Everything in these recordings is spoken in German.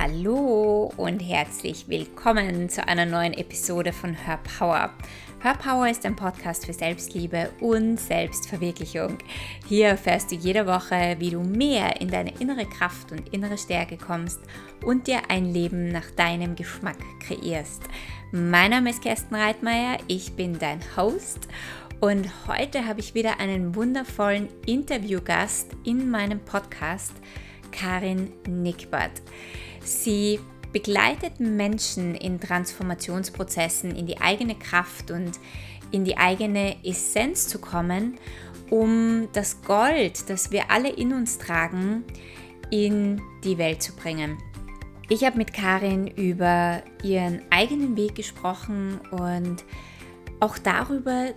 Hallo und herzlich willkommen zu einer neuen Episode von Her Power. Her Power ist ein Podcast für Selbstliebe und Selbstverwirklichung. Hier erfährst du jede Woche, wie du mehr in deine innere Kraft und innere Stärke kommst und dir ein Leben nach deinem Geschmack kreierst. Mein Name ist Kerstin Reitmeier, ich bin dein Host und heute habe ich wieder einen wundervollen Interviewgast in meinem Podcast, Karin Nickbart. Sie begleitet Menschen in Transformationsprozessen, in die eigene Kraft und in die eigene Essenz zu kommen, um das Gold, das wir alle in uns tragen, in die Welt zu bringen. Ich habe mit Karin über ihren eigenen Weg gesprochen und auch darüber,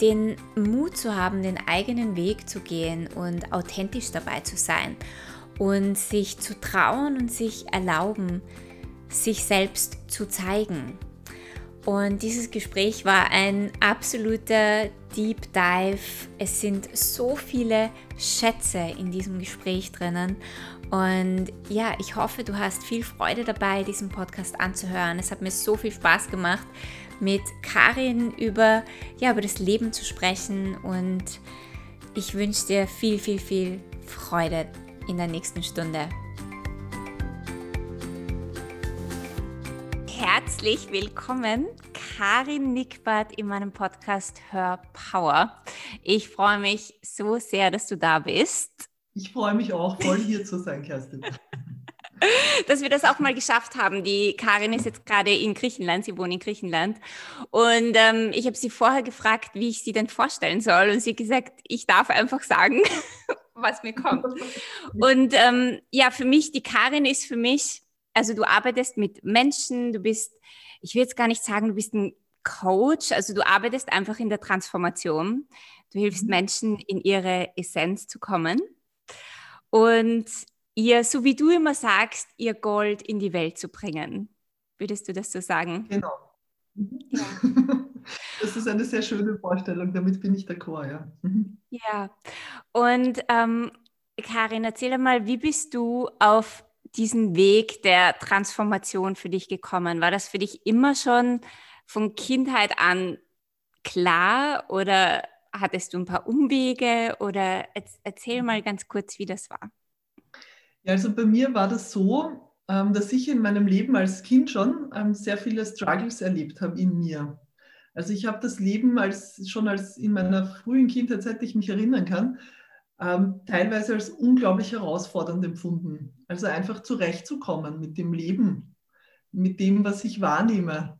den Mut zu haben, den eigenen Weg zu gehen und authentisch dabei zu sein und sich zu trauen und sich erlauben, sich selbst zu zeigen. Und dieses Gespräch war ein absoluter Deep Dive. Es sind so viele Schätze in diesem Gespräch drinnen. Und ja, ich hoffe, du hast viel Freude dabei, diesen Podcast anzuhören. Es hat mir so viel Spaß gemacht, mit Karin über, ja, über das Leben zu sprechen. Und ich wünsche dir viel, viel, viel Freude in der nächsten Stunde. Herzlich willkommen, Karin Nickbart in meinem Podcast Hör Power. Ich freue mich so sehr, dass du da bist. Ich freue mich auch, voll hier zu sein, Kerstin. dass wir das auch mal geschafft haben. Die Karin ist jetzt gerade in Griechenland, sie wohnt in Griechenland. Und ähm, ich habe sie vorher gefragt, wie ich sie denn vorstellen soll. Und sie hat gesagt, ich darf einfach sagen, was mir kommt. Und ähm, ja, für mich, die Karin ist für mich, also du arbeitest mit Menschen, du bist, ich will jetzt gar nicht sagen, du bist ein Coach, also du arbeitest einfach in der Transformation. Du hilfst mhm. Menschen in ihre Essenz zu kommen. Und ihr, so wie du immer sagst, ihr Gold in die Welt zu bringen. Würdest du das so sagen? Genau. Mhm. Ja. Das ist eine sehr schöne Vorstellung, damit bin ich d'accord, ja. Mhm. Ja, und ähm, Karin, erzähl mal, wie bist du auf diesen Weg der Transformation für dich gekommen? War das für dich immer schon von Kindheit an klar oder hattest du ein paar Umwege oder erzähl mal ganz kurz, wie das war. Ja, also bei mir war das so, ähm, dass ich in meinem Leben als Kind schon ähm, sehr viele Struggles erlebt habe in mir. Also ich habe das Leben als, schon als in meiner frühen Kindheit, seit ich mich erinnern kann, ähm, teilweise als unglaublich herausfordernd empfunden. Also einfach zurechtzukommen mit dem Leben, mit dem, was ich wahrnehme.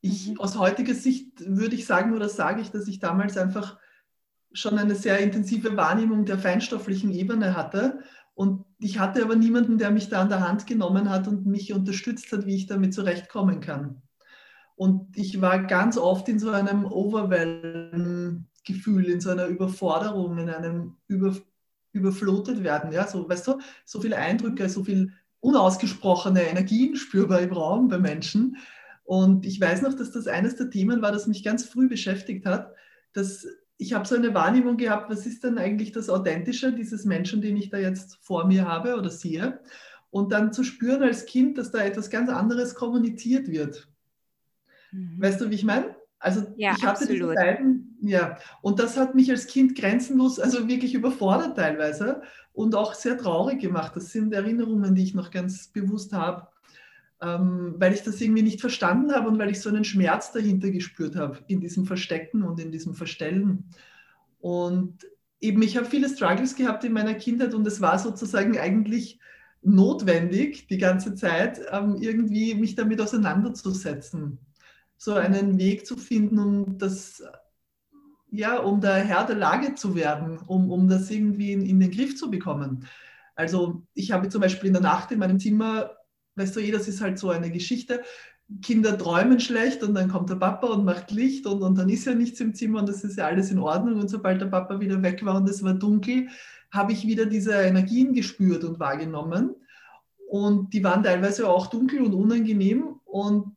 Ich, mhm. Aus heutiger Sicht würde ich sagen, oder sage ich, dass ich damals einfach schon eine sehr intensive Wahrnehmung der feinstofflichen Ebene hatte. Und ich hatte aber niemanden, der mich da an der Hand genommen hat und mich unterstützt hat, wie ich damit zurechtkommen kann. Und ich war ganz oft in so einem Overwhelm-Gefühl, in so einer Überforderung, in einem über, überflutet werden. Ja, so, weißt du, so viele Eindrücke, so viel unausgesprochene Energien spürbar im Raum bei Menschen. Und ich weiß noch, dass das eines der Themen war, das mich ganz früh beschäftigt hat, dass ich habe so eine Wahrnehmung gehabt, was ist denn eigentlich das Authentische dieses Menschen, den ich da jetzt vor mir habe oder sehe? Und dann zu spüren als Kind, dass da etwas ganz anderes kommuniziert wird. Mhm. Weißt du, wie ich meine? Also ja, ich hatte absolut. diese beiden, ja, und das hat mich als Kind grenzenlos, also wirklich überfordert teilweise und auch sehr traurig gemacht. Das sind Erinnerungen, die ich noch ganz bewusst habe, ähm, weil ich das irgendwie nicht verstanden habe und weil ich so einen Schmerz dahinter gespürt habe, in diesem Verstecken und in diesem Verstellen. Und eben, ich habe viele Struggles gehabt in meiner Kindheit und es war sozusagen eigentlich notwendig, die ganze Zeit ähm, irgendwie mich damit auseinanderzusetzen so einen Weg zu finden, um das, ja, um der Herr der Lage zu werden, um, um das irgendwie in, in den Griff zu bekommen. Also ich habe zum Beispiel in der Nacht in meinem Zimmer, weißt du eh, das ist halt so eine Geschichte, Kinder träumen schlecht und dann kommt der Papa und macht Licht und, und dann ist ja nichts im Zimmer und das ist ja alles in Ordnung. Und sobald der Papa wieder weg war und es war dunkel, habe ich wieder diese Energien gespürt und wahrgenommen. Und die waren teilweise auch dunkel und unangenehm. Und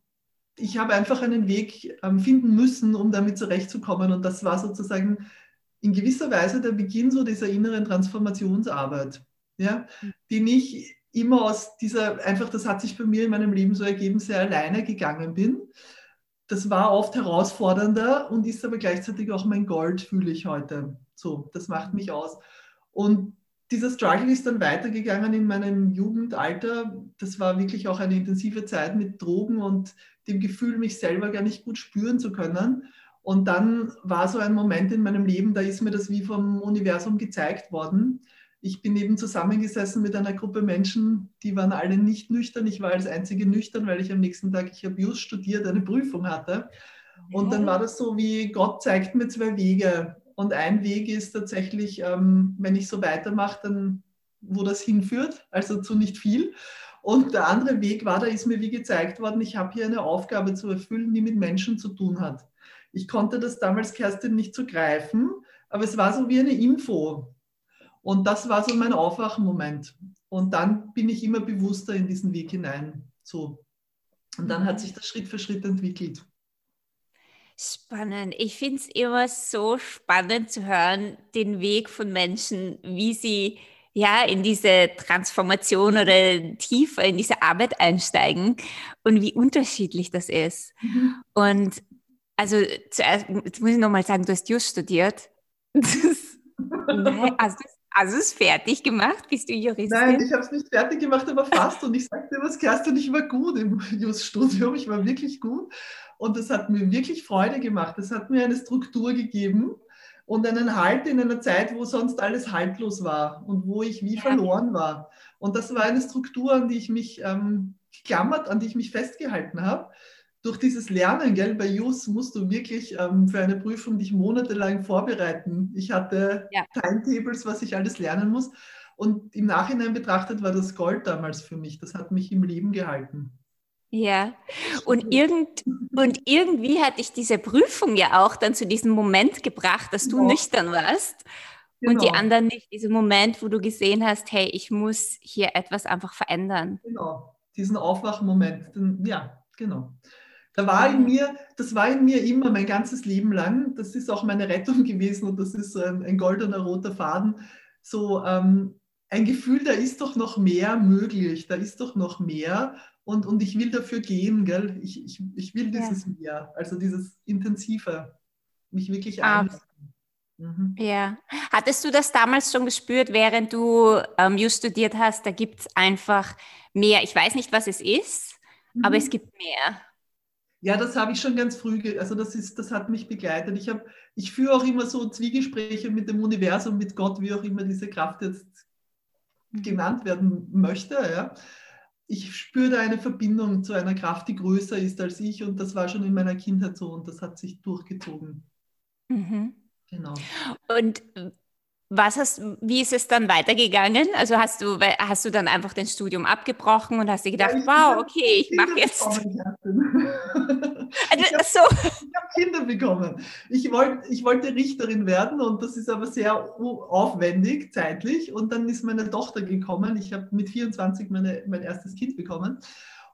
ich habe einfach einen Weg ähm, finden müssen, um damit zurechtzukommen. Und das war sozusagen in gewisser Weise der Beginn so dieser inneren Transformationsarbeit, ja, die ich immer aus dieser, einfach, das hat sich bei mir in meinem Leben so ergeben, sehr alleine gegangen bin. Das war oft herausfordernder und ist aber gleichzeitig auch mein Gold, fühle ich heute. So, das macht mich aus. Und dieser Struggle ist dann weitergegangen in meinem Jugendalter. Das war wirklich auch eine intensive Zeit mit Drogen und dem Gefühl, mich selber gar nicht gut spüren zu können. Und dann war so ein Moment in meinem Leben, da ist mir das wie vom Universum gezeigt worden. Ich bin eben zusammengesessen mit einer Gruppe Menschen, die waren alle nicht nüchtern. Ich war als einzige nüchtern, weil ich am nächsten Tag, ich habe just studiert, eine Prüfung hatte. Und dann war das so wie, Gott zeigt mir zwei Wege. Und ein Weg ist tatsächlich, ähm, wenn ich so weitermache, dann wo das hinführt, also zu nicht viel. Und der andere Weg war, da ist mir wie gezeigt worden, ich habe hier eine Aufgabe zu erfüllen, die mit Menschen zu tun hat. Ich konnte das damals, Kerstin, nicht so greifen, aber es war so wie eine Info. Und das war so mein Aufwachmoment. Und dann bin ich immer bewusster in diesen Weg hinein. So. Und dann hat sich das Schritt für Schritt entwickelt. Spannend. Ich finde es immer so spannend zu hören, den Weg von Menschen, wie sie ja in diese Transformation oder tiefer in diese Arbeit einsteigen und wie unterschiedlich das ist. Mhm. Und also zuerst jetzt muss ich nochmal sagen, du hast Just studiert. Nein, also also es fertig gemacht? Bist du Juristin? Nein, ich habe es nicht fertig gemacht, aber fast. Und ich sagte dir was, Kerstin, ich war gut im Just-Studium. Ich war wirklich gut. Und das hat mir wirklich Freude gemacht. Das hat mir eine Struktur gegeben und einen Halt in einer Zeit, wo sonst alles haltlos war und wo ich wie verloren war. Und das war eine Struktur, an die ich mich ähm, geklammert, an die ich mich festgehalten habe. Durch dieses Lernen, gell, bei JUS musst du wirklich ähm, für eine Prüfung dich monatelang vorbereiten. Ich hatte ja. Timetables, was ich alles lernen muss. Und im Nachhinein betrachtet war das Gold damals für mich. Das hat mich im Leben gehalten. Ja, und, irgend, und irgendwie hat dich diese Prüfung ja auch dann zu diesem Moment gebracht, dass du genau. nüchtern warst genau. und die genau. anderen nicht. Dieser Moment, wo du gesehen hast, hey, ich muss hier etwas einfach verändern. Genau, diesen Aufwachmoment. Ja, genau. Da war in mir, das war in mir immer mein ganzes Leben lang. Das ist auch meine Rettung gewesen und das ist ein, ein goldener roter Faden. So ähm, ein Gefühl, da ist doch noch mehr möglich, da ist doch noch mehr und, und ich will dafür gehen, gell? Ich, ich, ich will dieses ja. mehr, also dieses Intensive, mich wirklich ah. einlassen. Mhm. Ja. Hattest du das damals schon gespürt, während du ähm, Just studiert hast? Da gibt es einfach mehr. Ich weiß nicht, was es ist, mhm. aber es mhm. gibt mehr. Ja, das habe ich schon ganz früh, also das, ist, das hat mich begleitet. Ich, hab, ich führe auch immer so Zwiegespräche mit dem Universum, mit Gott, wie auch immer diese Kraft jetzt mhm. genannt werden möchte. Ja ich spüre eine Verbindung zu einer Kraft, die größer ist als ich und das war schon in meiner Kindheit so und das hat sich durchgezogen. Mhm. Genau. Und was hast, wie ist es dann weitergegangen? Also hast du, hast du dann einfach dein Studium abgebrochen und hast dir gedacht, ja, wow, okay, ich mache jetzt. also, ich habe so. hab Kinder bekommen. Ich, wollt, ich wollte Richterin werden und das ist aber sehr aufwendig zeitlich. Und dann ist meine Tochter gekommen. Ich habe mit 24 meine, mein erstes Kind bekommen.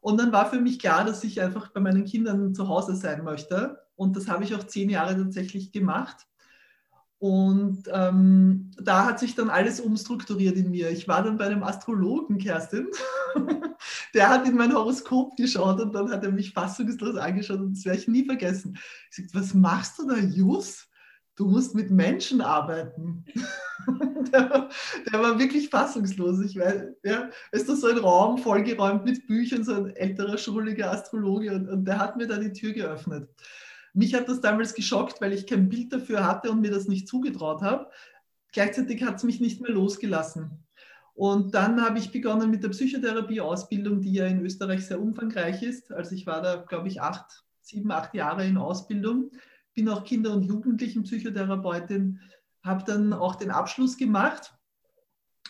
Und dann war für mich klar, dass ich einfach bei meinen Kindern zu Hause sein möchte. Und das habe ich auch zehn Jahre tatsächlich gemacht. Und ähm, da hat sich dann alles umstrukturiert in mir. Ich war dann bei einem Astrologen, Kerstin. Der hat in mein Horoskop geschaut und dann hat er mich fassungslos angeschaut und das werde ich nie vergessen. Ich sagte, was machst du da, Jus? Du musst mit Menschen arbeiten. der, der, war wirklich fassungslos. Ich weiß, ja, ist das so ein Raum vollgeräumt mit Büchern, so ein älterer, schuliger Astrologe und, und der hat mir da die Tür geöffnet. Mich hat das damals geschockt, weil ich kein Bild dafür hatte und mir das nicht zugetraut habe. Gleichzeitig hat es mich nicht mehr losgelassen. Und dann habe ich begonnen mit der Psychotherapie-Ausbildung, die ja in Österreich sehr umfangreich ist. Also ich war da, glaube ich, acht, sieben, acht Jahre in Ausbildung, bin auch Kinder- und Jugendlichen-Psychotherapeutin, habe dann auch den Abschluss gemacht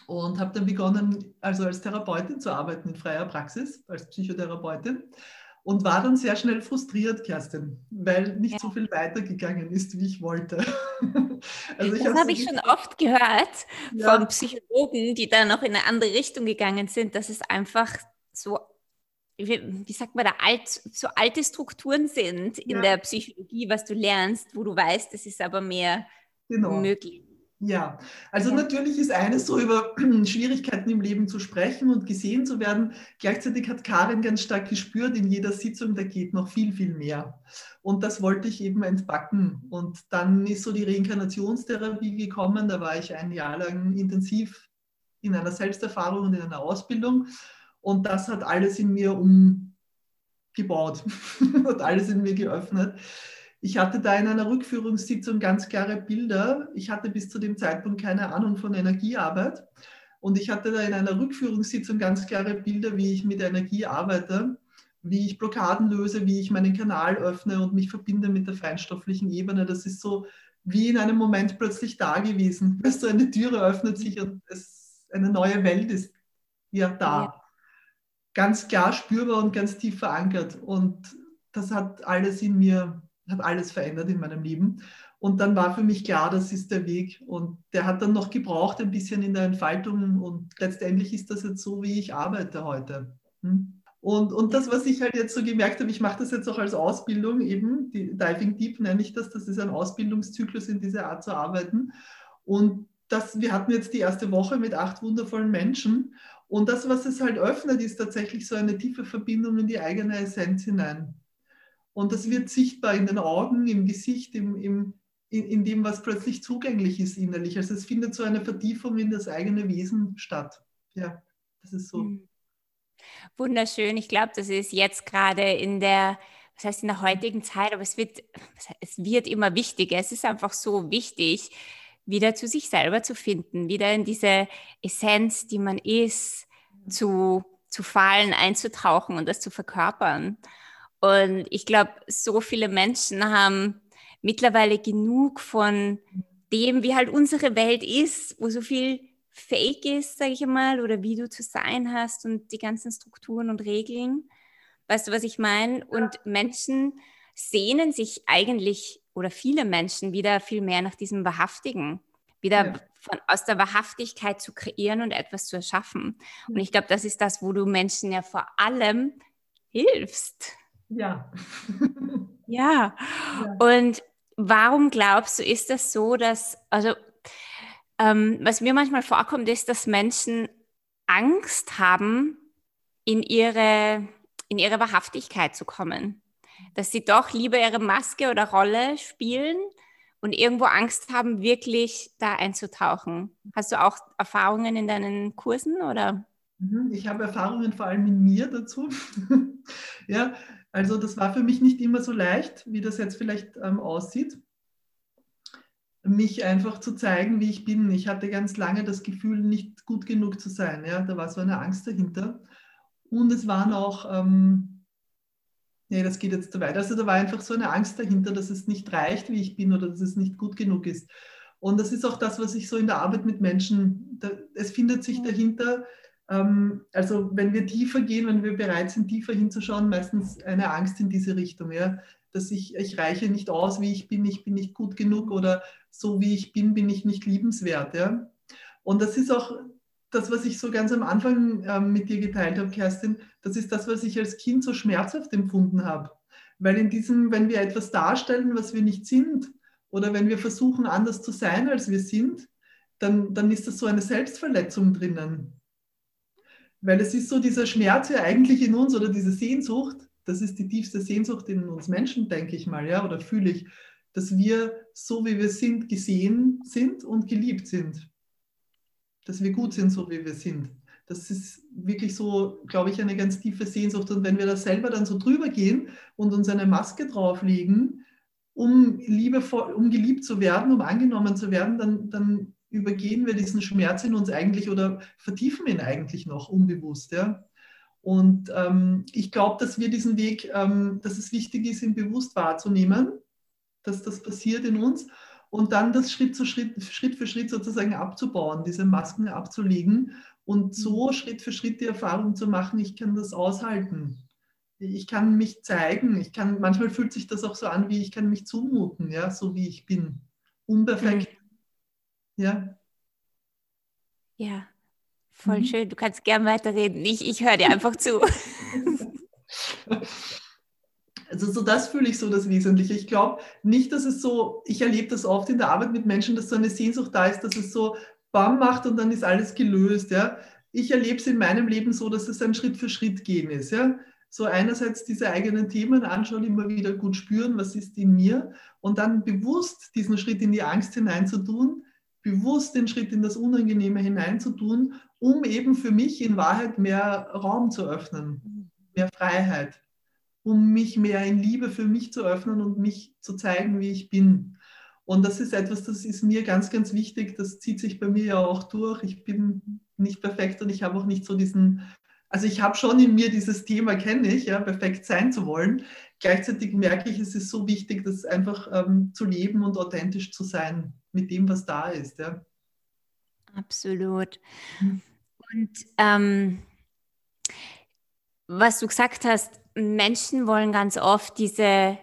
und habe dann begonnen, also als Therapeutin zu arbeiten in freier Praxis, als Psychotherapeutin und war dann sehr schnell frustriert, Kerstin, weil nicht ja. so viel weitergegangen ist, wie ich wollte. also ich das habe ich schon oft gehört ja. von Psychologen, die dann noch in eine andere Richtung gegangen sind, dass es einfach so, wie, wie sagt man da, alt, so alte Strukturen sind in ja. der Psychologie, was du lernst, wo du weißt, es ist aber mehr genau. möglich. Ja, also natürlich ist eines so über Schwierigkeiten im Leben zu sprechen und gesehen zu werden. Gleichzeitig hat Karin ganz stark gespürt in jeder Sitzung, da geht noch viel, viel mehr. Und das wollte ich eben entbacken. Und dann ist so die Reinkarnationstherapie gekommen. Da war ich ein Jahr lang intensiv in einer Selbsterfahrung und in einer Ausbildung. Und das hat alles in mir umgebaut, hat alles in mir geöffnet. Ich hatte da in einer Rückführungssitzung ganz klare Bilder. Ich hatte bis zu dem Zeitpunkt keine Ahnung von Energiearbeit. Und ich hatte da in einer Rückführungssitzung ganz klare Bilder, wie ich mit Energie arbeite, wie ich Blockaden löse, wie ich meinen Kanal öffne und mich verbinde mit der feinstofflichen Ebene. Das ist so wie in einem Moment plötzlich da gewesen. Weißt du, eine Türe öffnet sich und es, eine neue Welt ist ja da. Ja. Ganz klar spürbar und ganz tief verankert. Und das hat alles in mir hat alles verändert in meinem Leben. Und dann war für mich klar, das ist der Weg. Und der hat dann noch gebraucht, ein bisschen in der Entfaltung. Und letztendlich ist das jetzt so, wie ich arbeite heute. Hm? Und, und das, was ich halt jetzt so gemerkt habe, ich mache das jetzt auch als Ausbildung, eben, die Diving Deep nenne ich das, das ist ein Ausbildungszyklus in dieser Art zu arbeiten. Und das, wir hatten jetzt die erste Woche mit acht wundervollen Menschen. Und das, was es halt öffnet, ist tatsächlich so eine tiefe Verbindung in die eigene Essenz hinein. Und das wird sichtbar in den Augen, im Gesicht, im, im, in, in dem, was plötzlich zugänglich ist innerlich. Also es findet so eine Vertiefung in das eigene Wesen statt. Ja, das ist so. Hm. Wunderschön. Ich glaube, das ist jetzt gerade in der, was heißt in der heutigen Zeit, aber es wird, es wird immer wichtiger. Es ist einfach so wichtig, wieder zu sich selber zu finden, wieder in diese Essenz, die man ist, zu, zu fallen, einzutauchen und das zu verkörpern. Und ich glaube, so viele Menschen haben mittlerweile genug von dem, wie halt unsere Welt ist, wo so viel Fake ist, sage ich einmal, oder wie du zu sein hast und die ganzen Strukturen und Regeln. Weißt du, was ich meine? Und Menschen sehnen sich eigentlich, oder viele Menschen, wieder viel mehr nach diesem Wahrhaftigen, wieder ja. von, aus der Wahrhaftigkeit zu kreieren und etwas zu erschaffen. Und ich glaube, das ist das, wo du Menschen ja vor allem hilfst. Ja. ja. ja. Und warum glaubst du, ist das so, dass, also ähm, was mir manchmal vorkommt, ist, dass Menschen Angst haben, in ihre, in ihre Wahrhaftigkeit zu kommen. Dass sie doch lieber ihre Maske oder Rolle spielen und irgendwo Angst haben, wirklich da einzutauchen. Hast du auch Erfahrungen in deinen Kursen oder? Mhm, ich habe Erfahrungen vor allem in mir dazu. ja, also das war für mich nicht immer so leicht, wie das jetzt vielleicht ähm, aussieht, mich einfach zu zeigen, wie ich bin. Ich hatte ganz lange das Gefühl, nicht gut genug zu sein. Ja? Da war so eine Angst dahinter. Und es waren auch, ähm, nee, das geht jetzt zu weit. Also da war einfach so eine Angst dahinter, dass es nicht reicht, wie ich bin oder dass es nicht gut genug ist. Und das ist auch das, was ich so in der Arbeit mit Menschen, da, es findet sich dahinter also wenn wir tiefer gehen, wenn wir bereit sind, tiefer hinzuschauen, meistens eine Angst in diese Richtung, ja, dass ich, ich reiche nicht aus, wie ich bin, ich bin nicht gut genug oder so wie ich bin, bin ich nicht liebenswert. Ja. Und das ist auch das, was ich so ganz am Anfang ähm, mit dir geteilt habe, Kerstin, das ist das, was ich als Kind so schmerzhaft empfunden habe. Weil in diesem, wenn wir etwas darstellen, was wir nicht sind, oder wenn wir versuchen, anders zu sein, als wir sind, dann, dann ist das so eine Selbstverletzung drinnen. Weil es ist so dieser Schmerz ja eigentlich in uns oder diese Sehnsucht, das ist die tiefste Sehnsucht in uns Menschen, denke ich mal, ja, oder fühle ich, dass wir so wie wir sind gesehen sind und geliebt sind. Dass wir gut sind, so wie wir sind. Das ist wirklich so, glaube ich, eine ganz tiefe Sehnsucht. Und wenn wir da selber dann so drüber gehen und uns eine Maske drauflegen, um, liebevoll, um geliebt zu werden, um angenommen zu werden, dann, dann übergehen wir diesen Schmerz in uns eigentlich oder vertiefen ihn eigentlich noch unbewusst. Ja? Und ähm, ich glaube, dass wir diesen Weg, ähm, dass es wichtig ist, ihn bewusst wahrzunehmen, dass das passiert in uns und dann das Schritt, zu Schritt, Schritt für Schritt sozusagen abzubauen, diese Masken abzulegen und so mhm. Schritt für Schritt die Erfahrung zu machen, ich kann das aushalten. Ich kann mich zeigen, ich kann, manchmal fühlt sich das auch so an, wie ich kann mich zumuten, ja, so wie ich bin. Unperfekt, mhm. Ja. Ja, voll mhm. schön. Du kannst gern weiterreden. Ich, ich höre dir einfach zu. Also so das fühle ich so das Wesentliche. Ich glaube nicht, dass es so, ich erlebe das oft in der Arbeit mit Menschen, dass so eine Sehnsucht da ist, dass es so BAM macht und dann ist alles gelöst. Ja. Ich erlebe es in meinem Leben so, dass es ein Schritt für Schritt gehen ist. Ja. So einerseits diese eigenen Themen anschauen, immer wieder gut spüren, was ist in mir und dann bewusst diesen Schritt in die Angst hineinzutun, bewusst den Schritt in das Unangenehme hineinzutun, um eben für mich in Wahrheit mehr Raum zu öffnen, mehr Freiheit um mich mehr in Liebe für mich zu öffnen und mich zu zeigen, wie ich bin. Und das ist etwas, das ist mir ganz, ganz wichtig. Das zieht sich bei mir ja auch durch. Ich bin nicht perfekt und ich habe auch nicht so diesen, also ich habe schon in mir dieses Thema, kenne ich, ja, perfekt sein zu wollen. Gleichzeitig merke ich, es ist so wichtig, das einfach ähm, zu leben und authentisch zu sein mit dem, was da ist. Ja. Absolut. Mhm. Und ähm, was du gesagt hast, Menschen wollen ganz oft diese,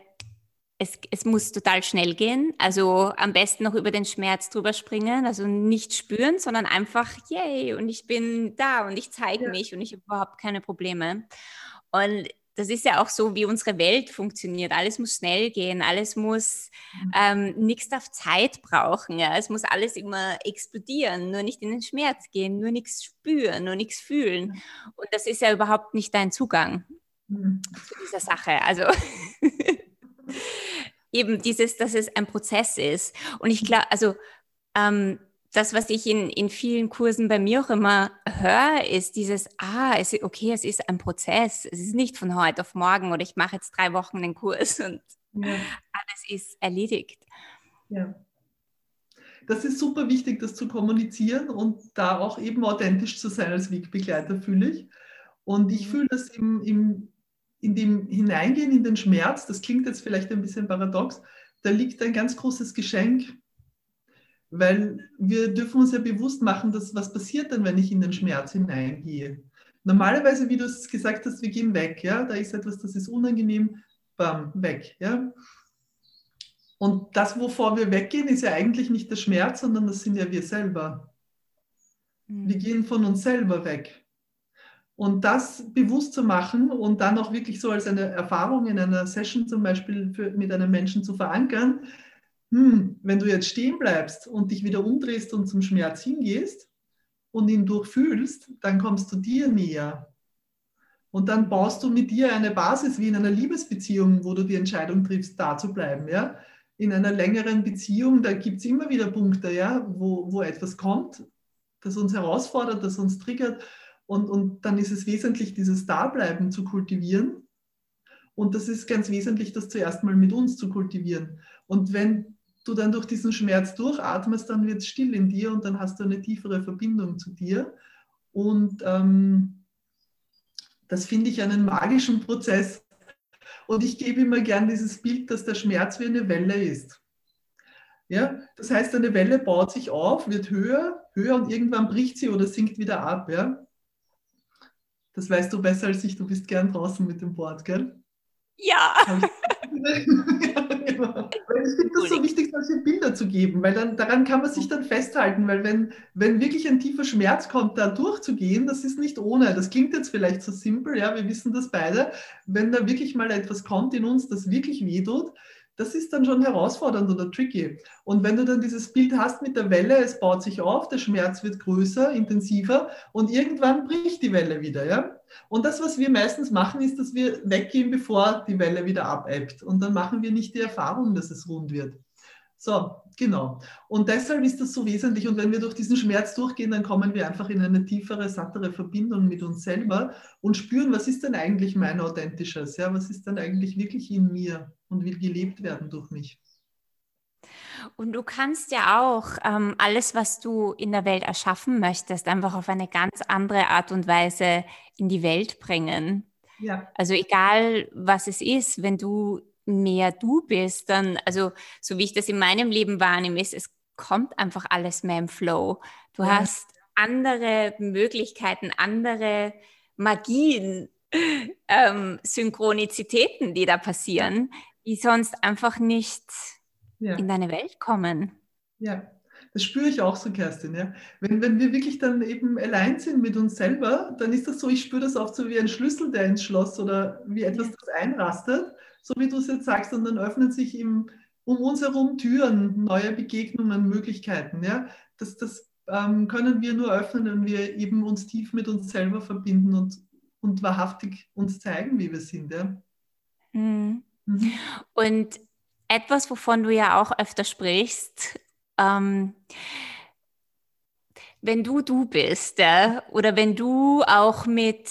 es, es muss total schnell gehen, also am besten noch über den Schmerz drüber springen, also nicht spüren, sondern einfach, yay, und ich bin da und ich zeige ja. mich und ich habe überhaupt keine Probleme. Und das ist ja auch so, wie unsere Welt funktioniert. Alles muss schnell gehen, alles muss mhm. ähm, nichts auf Zeit brauchen. Ja? Es muss alles immer explodieren, nur nicht in den Schmerz gehen, nur nichts spüren, nur nichts fühlen. Und das ist ja überhaupt nicht dein Zugang mhm. zu dieser Sache. Also eben dieses, dass es ein Prozess ist. Und ich glaube, also ähm, das, was ich in, in vielen Kursen bei mir auch immer höre, ist dieses, ah, es ist, okay, es ist ein Prozess. Es ist nicht von heute auf morgen oder ich mache jetzt drei Wochen den Kurs und ja. alles ist erledigt. Ja. Das ist super wichtig, das zu kommunizieren und da auch eben authentisch zu sein als Wegbegleiter, fühle ich. Und ich mhm. fühle das im, im, in dem Hineingehen in den Schmerz, das klingt jetzt vielleicht ein bisschen paradox, da liegt ein ganz großes Geschenk weil wir dürfen uns ja bewusst machen, dass was passiert dann, wenn ich in den Schmerz hineingehe. Normalerweise, wie du es gesagt hast, wir gehen weg, ja, da ist etwas, das ist unangenehm, bam, weg, ja. Und das, wovor wir weggehen, ist ja eigentlich nicht der Schmerz, sondern das sind ja wir selber. Mhm. Wir gehen von uns selber weg. Und das bewusst zu machen und dann auch wirklich so als eine Erfahrung in einer Session zum Beispiel für, mit einem Menschen zu verankern, hm, wenn du jetzt stehen bleibst und dich wieder umdrehst und zum Schmerz hingehst und ihn durchfühlst, dann kommst du dir näher. Und dann baust du mit dir eine Basis wie in einer Liebesbeziehung, wo du die Entscheidung triffst, da zu bleiben. Ja? In einer längeren Beziehung, da gibt es immer wieder Punkte, ja, wo, wo etwas kommt, das uns herausfordert, das uns triggert. Und, und dann ist es wesentlich, dieses Dableiben zu kultivieren. Und das ist ganz wesentlich, das zuerst mal mit uns zu kultivieren. Und wenn du dann durch diesen Schmerz durchatmest, dann wird es still in dir und dann hast du eine tiefere Verbindung zu dir. Und ähm, das finde ich einen magischen Prozess. Und ich gebe immer gern dieses Bild, dass der Schmerz wie eine Welle ist. Ja, das heißt, eine Welle baut sich auf, wird höher, höher und irgendwann bricht sie oder sinkt wieder ab. Ja? Das weißt du besser als ich, du bist gern draußen mit dem Board, gell? Ja. Ich finde das so wichtig, solche Bilder zu geben, weil dann, daran kann man sich dann festhalten, weil wenn, wenn wirklich ein tiefer Schmerz kommt, da durchzugehen, das ist nicht ohne. Das klingt jetzt vielleicht so simpel, ja, wir wissen das beide. Wenn da wirklich mal etwas kommt in uns, das wirklich wehtut, das ist dann schon herausfordernd oder tricky. Und wenn du dann dieses Bild hast mit der Welle, es baut sich auf, der Schmerz wird größer, intensiver und irgendwann bricht die Welle wieder. Ja? Und das, was wir meistens machen, ist, dass wir weggehen, bevor die Welle wieder abebbt. Und dann machen wir nicht die Erfahrung, dass es rund wird. So, genau. Und deshalb ist das so wesentlich. Und wenn wir durch diesen Schmerz durchgehen, dann kommen wir einfach in eine tiefere, sattere Verbindung mit uns selber und spüren, was ist denn eigentlich mein authentisches? Ja, was ist denn eigentlich wirklich in mir und will gelebt werden durch mich? Und du kannst ja auch ähm, alles, was du in der Welt erschaffen möchtest, einfach auf eine ganz andere Art und Weise in die Welt bringen. Ja. Also egal, was es ist, wenn du mehr du bist, dann, also so wie ich das in meinem Leben wahrnehme, ist, es kommt einfach alles mehr im Flow. Du ja. hast andere Möglichkeiten, andere Magien, ähm, Synchronizitäten, die da passieren, die sonst einfach nicht ja. in deine Welt kommen. Ja, das spüre ich auch so, Kerstin. Ja. Wenn, wenn wir wirklich dann eben allein sind mit uns selber, dann ist das so, ich spüre das oft so wie ein Schlüssel, der ins Schloss oder wie etwas, das einrastet so wie du es jetzt sagst, und dann öffnen sich im, um uns herum Türen, neue Begegnungen, Möglichkeiten. Ja? Das, das ähm, können wir nur öffnen, wenn wir eben uns tief mit uns selber verbinden und, und wahrhaftig uns zeigen, wie wir sind. Ja? Mhm. Mhm. Und etwas, wovon du ja auch öfter sprichst, ähm, wenn du du bist ja, oder wenn du auch mit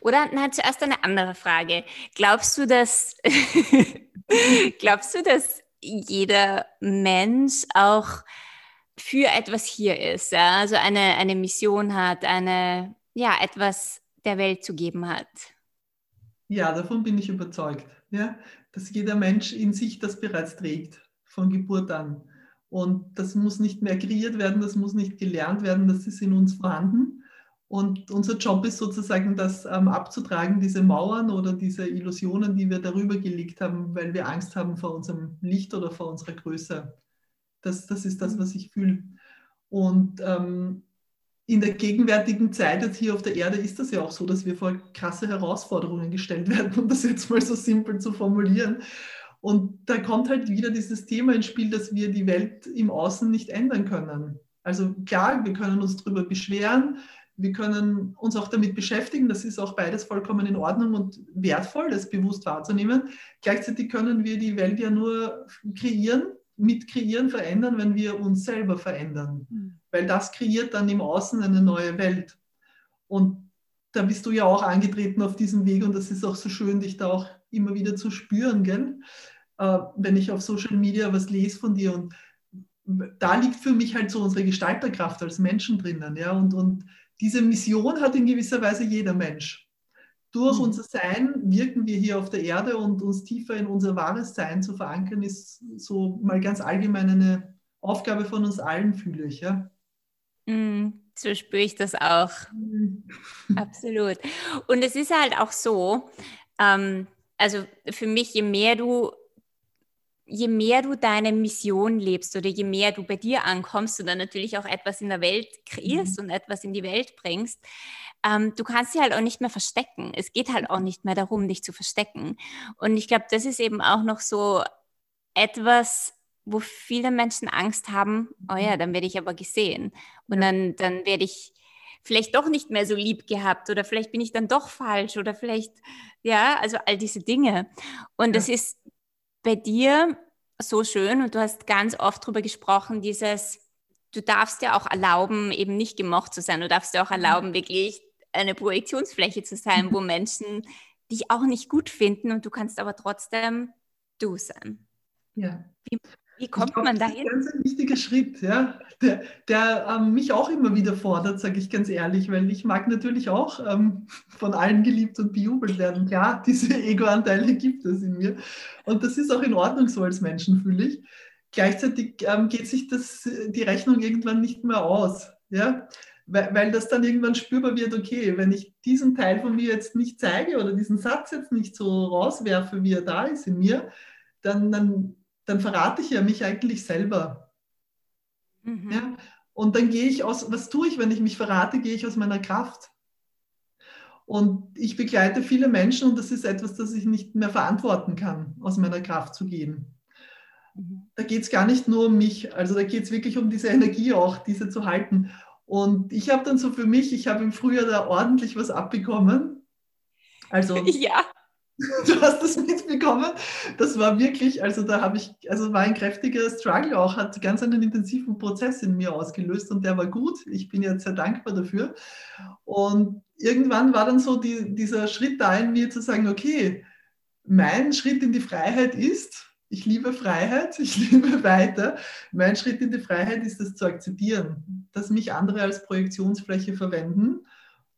oder nein, zuerst eine andere Frage. Glaubst du, dass glaubst du, dass jeder Mensch auch für etwas hier ist, ja? also eine, eine Mission hat, eine, ja, etwas der Welt zu geben hat? Ja, davon bin ich überzeugt, ja? dass jeder Mensch in sich das bereits trägt, von Geburt an. Und das muss nicht mehr kreiert werden, das muss nicht gelernt werden, das ist in uns vorhanden. Und unser Job ist sozusagen, das ähm, abzutragen, diese Mauern oder diese Illusionen, die wir darüber gelegt haben, weil wir Angst haben vor unserem Licht oder vor unserer Größe. Das, das ist das, was ich fühle. Und ähm, in der gegenwärtigen Zeit jetzt hier auf der Erde ist das ja auch so, dass wir vor krasse Herausforderungen gestellt werden, um das jetzt mal so simpel zu formulieren. Und da kommt halt wieder dieses Thema ins Spiel, dass wir die Welt im Außen nicht ändern können. Also klar, wir können uns darüber beschweren, wir können uns auch damit beschäftigen, das ist auch beides vollkommen in Ordnung und wertvoll, das bewusst wahrzunehmen. Gleichzeitig können wir die Welt ja nur kreieren, mitkreieren, verändern, wenn wir uns selber verändern. Mhm. Weil das kreiert dann im Außen eine neue Welt. Und da bist du ja auch angetreten auf diesem Weg und das ist auch so schön, dich da auch immer wieder zu spüren, gell? Äh, wenn ich auf Social Media was lese von dir. Und da liegt für mich halt so unsere Gestalterkraft als Menschen drinnen. Ja? Und, und diese Mission hat in gewisser Weise jeder Mensch. Durch mhm. unser Sein wirken wir hier auf der Erde und uns tiefer in unser wahres Sein zu verankern, ist so mal ganz allgemein eine Aufgabe von uns allen, fühle ich. Ja? Mm, so spüre ich das auch. Mhm. Absolut. Und es ist halt auch so, ähm, also für mich, je mehr du je mehr du deine Mission lebst oder je mehr du bei dir ankommst und dann natürlich auch etwas in der Welt kreierst mhm. und etwas in die Welt bringst, ähm, du kannst sie halt auch nicht mehr verstecken. Es geht halt auch nicht mehr darum, dich zu verstecken. Und ich glaube, das ist eben auch noch so etwas, wo viele Menschen Angst haben, oh ja, dann werde ich aber gesehen. Und dann, dann werde ich vielleicht doch nicht mehr so lieb gehabt oder vielleicht bin ich dann doch falsch oder vielleicht, ja, also all diese Dinge. Und ja. das ist bei dir so schön und du hast ganz oft darüber gesprochen, dieses, du darfst ja auch erlauben, eben nicht gemocht zu sein. Du darfst ja auch mhm. erlauben, wirklich eine Projektionsfläche zu sein, wo Menschen dich auch nicht gut finden und du kannst aber trotzdem du sein. Ja. Wie, wie kommt glaub, man dahin? Das ist ein ganz wichtiger Schritt, ja, der, der ähm, mich auch immer wieder fordert, sage ich ganz ehrlich, weil ich mag natürlich auch ähm, von allen geliebt und bejubelt werden. Klar, diese Ego-Anteile gibt es in mir und das ist auch in Ordnung so als Menschen, fühle ich. Gleichzeitig ähm, geht sich das, die Rechnung irgendwann nicht mehr aus, ja, weil, weil das dann irgendwann spürbar wird, okay, wenn ich diesen Teil von mir jetzt nicht zeige oder diesen Satz jetzt nicht so rauswerfe, wie er da ist in mir, dann, dann dann verrate ich ja mich eigentlich selber. Mhm. Ja? Und dann gehe ich aus, was tue ich, wenn ich mich verrate, gehe ich aus meiner Kraft. Und ich begleite viele Menschen und das ist etwas, das ich nicht mehr verantworten kann, aus meiner Kraft zu gehen. Mhm. Da geht es gar nicht nur um mich, also da geht es wirklich um diese Energie auch, diese zu halten. Und ich habe dann so für mich, ich habe im Frühjahr da ordentlich was abbekommen. Also ja. Du hast das mitbekommen. Das war wirklich, also da habe ich, also war ein kräftiger Struggle auch, hat ganz einen intensiven Prozess in mir ausgelöst und der war gut. Ich bin jetzt sehr dankbar dafür. Und irgendwann war dann so die, dieser Schritt da in mir zu sagen, okay, mein Schritt in die Freiheit ist, ich liebe Freiheit, ich liebe weiter. Mein Schritt in die Freiheit ist es zu akzeptieren, dass mich andere als Projektionsfläche verwenden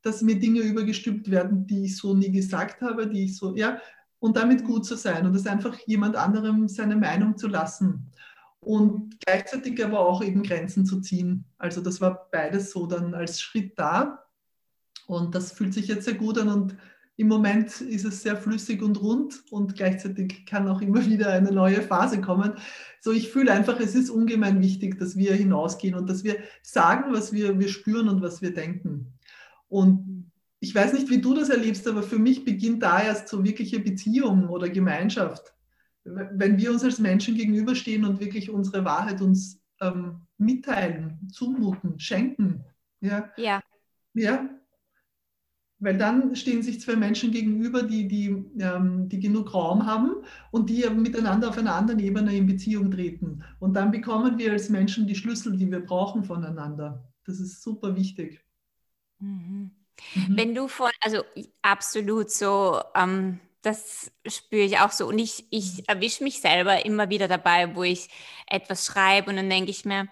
dass mir Dinge übergestülpt werden, die ich so nie gesagt habe, die ich so, ja, und damit gut zu sein und es einfach jemand anderem seine Meinung zu lassen. Und gleichzeitig aber auch eben Grenzen zu ziehen. Also das war beides so dann als Schritt da. Und das fühlt sich jetzt sehr gut an und im Moment ist es sehr flüssig und rund und gleichzeitig kann auch immer wieder eine neue Phase kommen. So, ich fühle einfach, es ist ungemein wichtig, dass wir hinausgehen und dass wir sagen, was wir, wir spüren und was wir denken. Und ich weiß nicht, wie du das erlebst, aber für mich beginnt da erst so wirkliche Beziehung oder Gemeinschaft. Wenn wir uns als Menschen gegenüberstehen und wirklich unsere Wahrheit uns ähm, mitteilen, zumuten, schenken. Ja. ja. Ja. Weil dann stehen sich zwei Menschen gegenüber, die, die, ähm, die genug Raum haben und die miteinander auf einer anderen Ebene in Beziehung treten. Und dann bekommen wir als Menschen die Schlüssel, die wir brauchen voneinander. Das ist super wichtig. Mhm. Mhm. Wenn du von, also absolut so, ähm, das spüre ich auch so. Und ich, ich mhm. erwische mich selber immer wieder dabei, wo ich etwas schreibe und dann denke ich mir,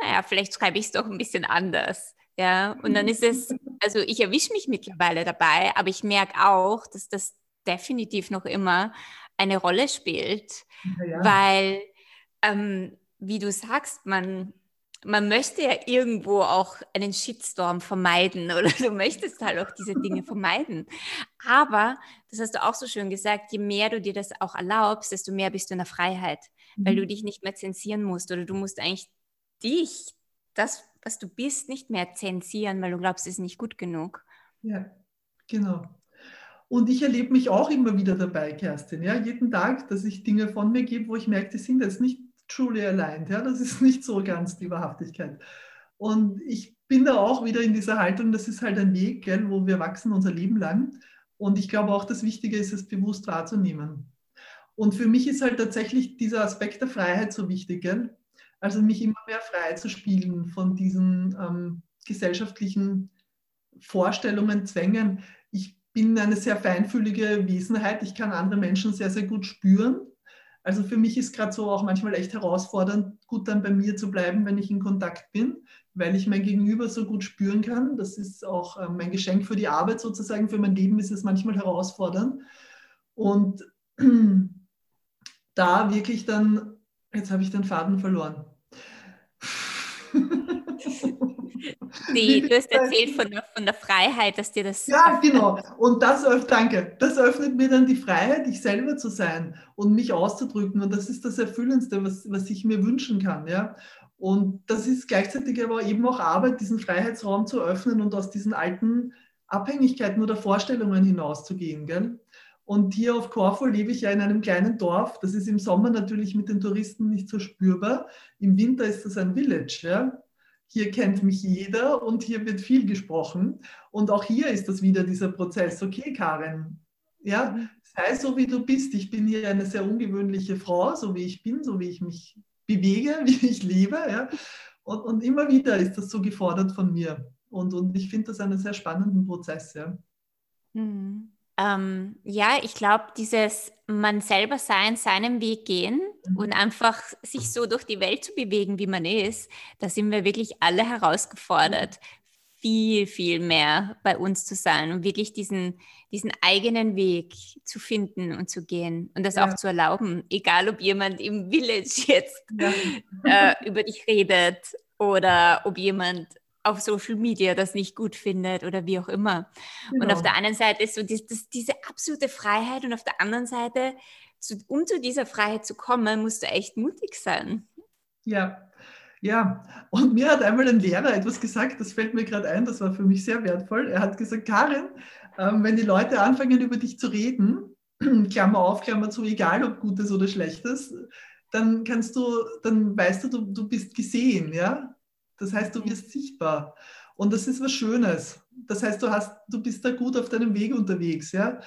naja, vielleicht schreibe ich es doch ein bisschen anders. Ja, und dann ist es, also ich erwische mich mittlerweile dabei, aber ich merke auch, dass das definitiv noch immer eine Rolle spielt, ja. weil, ähm, wie du sagst, man, man möchte ja irgendwo auch einen Shitstorm vermeiden oder du möchtest halt auch diese Dinge vermeiden. Aber, das hast du auch so schön gesagt, je mehr du dir das auch erlaubst, desto mehr bist du in der Freiheit, weil du mhm. dich nicht mehr zensieren musst oder du musst eigentlich dich, das, was du bist, nicht mehr zensieren, weil du glaubst, es ist nicht gut genug. Ja, genau. Und ich erlebe mich auch immer wieder dabei, Kerstin, ja, jeden Tag, dass ich Dinge von mir gebe, wo ich merke, die sind jetzt nicht truly aligned. Ja? Das ist nicht so ganz die Wahrhaftigkeit. Und ich bin da auch wieder in dieser Haltung, das ist halt ein Weg, gell, wo wir wachsen unser Leben lang. Und ich glaube auch, das Wichtige ist, es bewusst wahrzunehmen. Und für mich ist halt tatsächlich dieser Aspekt der Freiheit so wichtig. Gell? Also mich immer mehr frei zu spielen von diesen ähm, gesellschaftlichen Vorstellungen, Zwängen. Ich bin eine sehr feinfühlige Wesenheit. Ich kann andere Menschen sehr, sehr gut spüren. Also für mich ist gerade so auch manchmal echt herausfordernd, gut dann bei mir zu bleiben, wenn ich in Kontakt bin, weil ich mein Gegenüber so gut spüren kann. Das ist auch äh, mein Geschenk für die Arbeit sozusagen. Für mein Leben ist es manchmal herausfordernd. Und da wirklich dann, jetzt habe ich den Faden verloren. Nee, du hast erzählt von der, von der Freiheit, dass dir das. Ja, genau. Und das, danke, das öffnet mir dann die Freiheit, ich selber zu sein und mich auszudrücken. Und das ist das Erfüllendste, was, was ich mir wünschen kann. Ja? Und das ist gleichzeitig aber eben auch Arbeit, diesen Freiheitsraum zu öffnen und aus diesen alten Abhängigkeiten oder Vorstellungen hinauszugehen. Gell? Und hier auf Korfu lebe ich ja in einem kleinen Dorf. Das ist im Sommer natürlich mit den Touristen nicht so spürbar. Im Winter ist das ein Village. Ja? Hier kennt mich jeder und hier wird viel gesprochen. Und auch hier ist das wieder dieser Prozess. Okay, Karin, ja, sei so wie du bist. Ich bin hier eine sehr ungewöhnliche Frau, so wie ich bin, so wie ich mich bewege, wie ich lebe. Ja. Und, und immer wieder ist das so gefordert von mir. Und, und ich finde das einen sehr spannenden Prozess. Ja. Mhm. Ähm, ja, ich glaube, dieses man selber sein, seinen Weg gehen. Und einfach sich so durch die Welt zu bewegen, wie man ist, da sind wir wirklich alle herausgefordert, viel, viel mehr bei uns zu sein und wirklich diesen, diesen eigenen Weg zu finden und zu gehen und das ja. auch zu erlauben, egal ob jemand im Village jetzt ja. äh, über dich redet oder ob jemand auf Social Media das nicht gut findet oder wie auch immer. Genau. Und auf der einen Seite ist so die, das, diese absolute Freiheit und auf der anderen Seite, zu, um zu dieser Freiheit zu kommen, musst du echt mutig sein. Ja, ja. Und mir hat einmal ein Lehrer etwas gesagt, das fällt mir gerade ein, das war für mich sehr wertvoll. Er hat gesagt, Karin, ähm, wenn die Leute anfangen, über dich zu reden, Klammer auf, Klammer zu, egal ob Gutes oder Schlechtes, dann kannst du, dann weißt du, du, du bist gesehen, ja. Das heißt, du wirst sichtbar. Und das ist was Schönes. Das heißt, du, hast, du bist da gut auf deinem Weg unterwegs. Ja?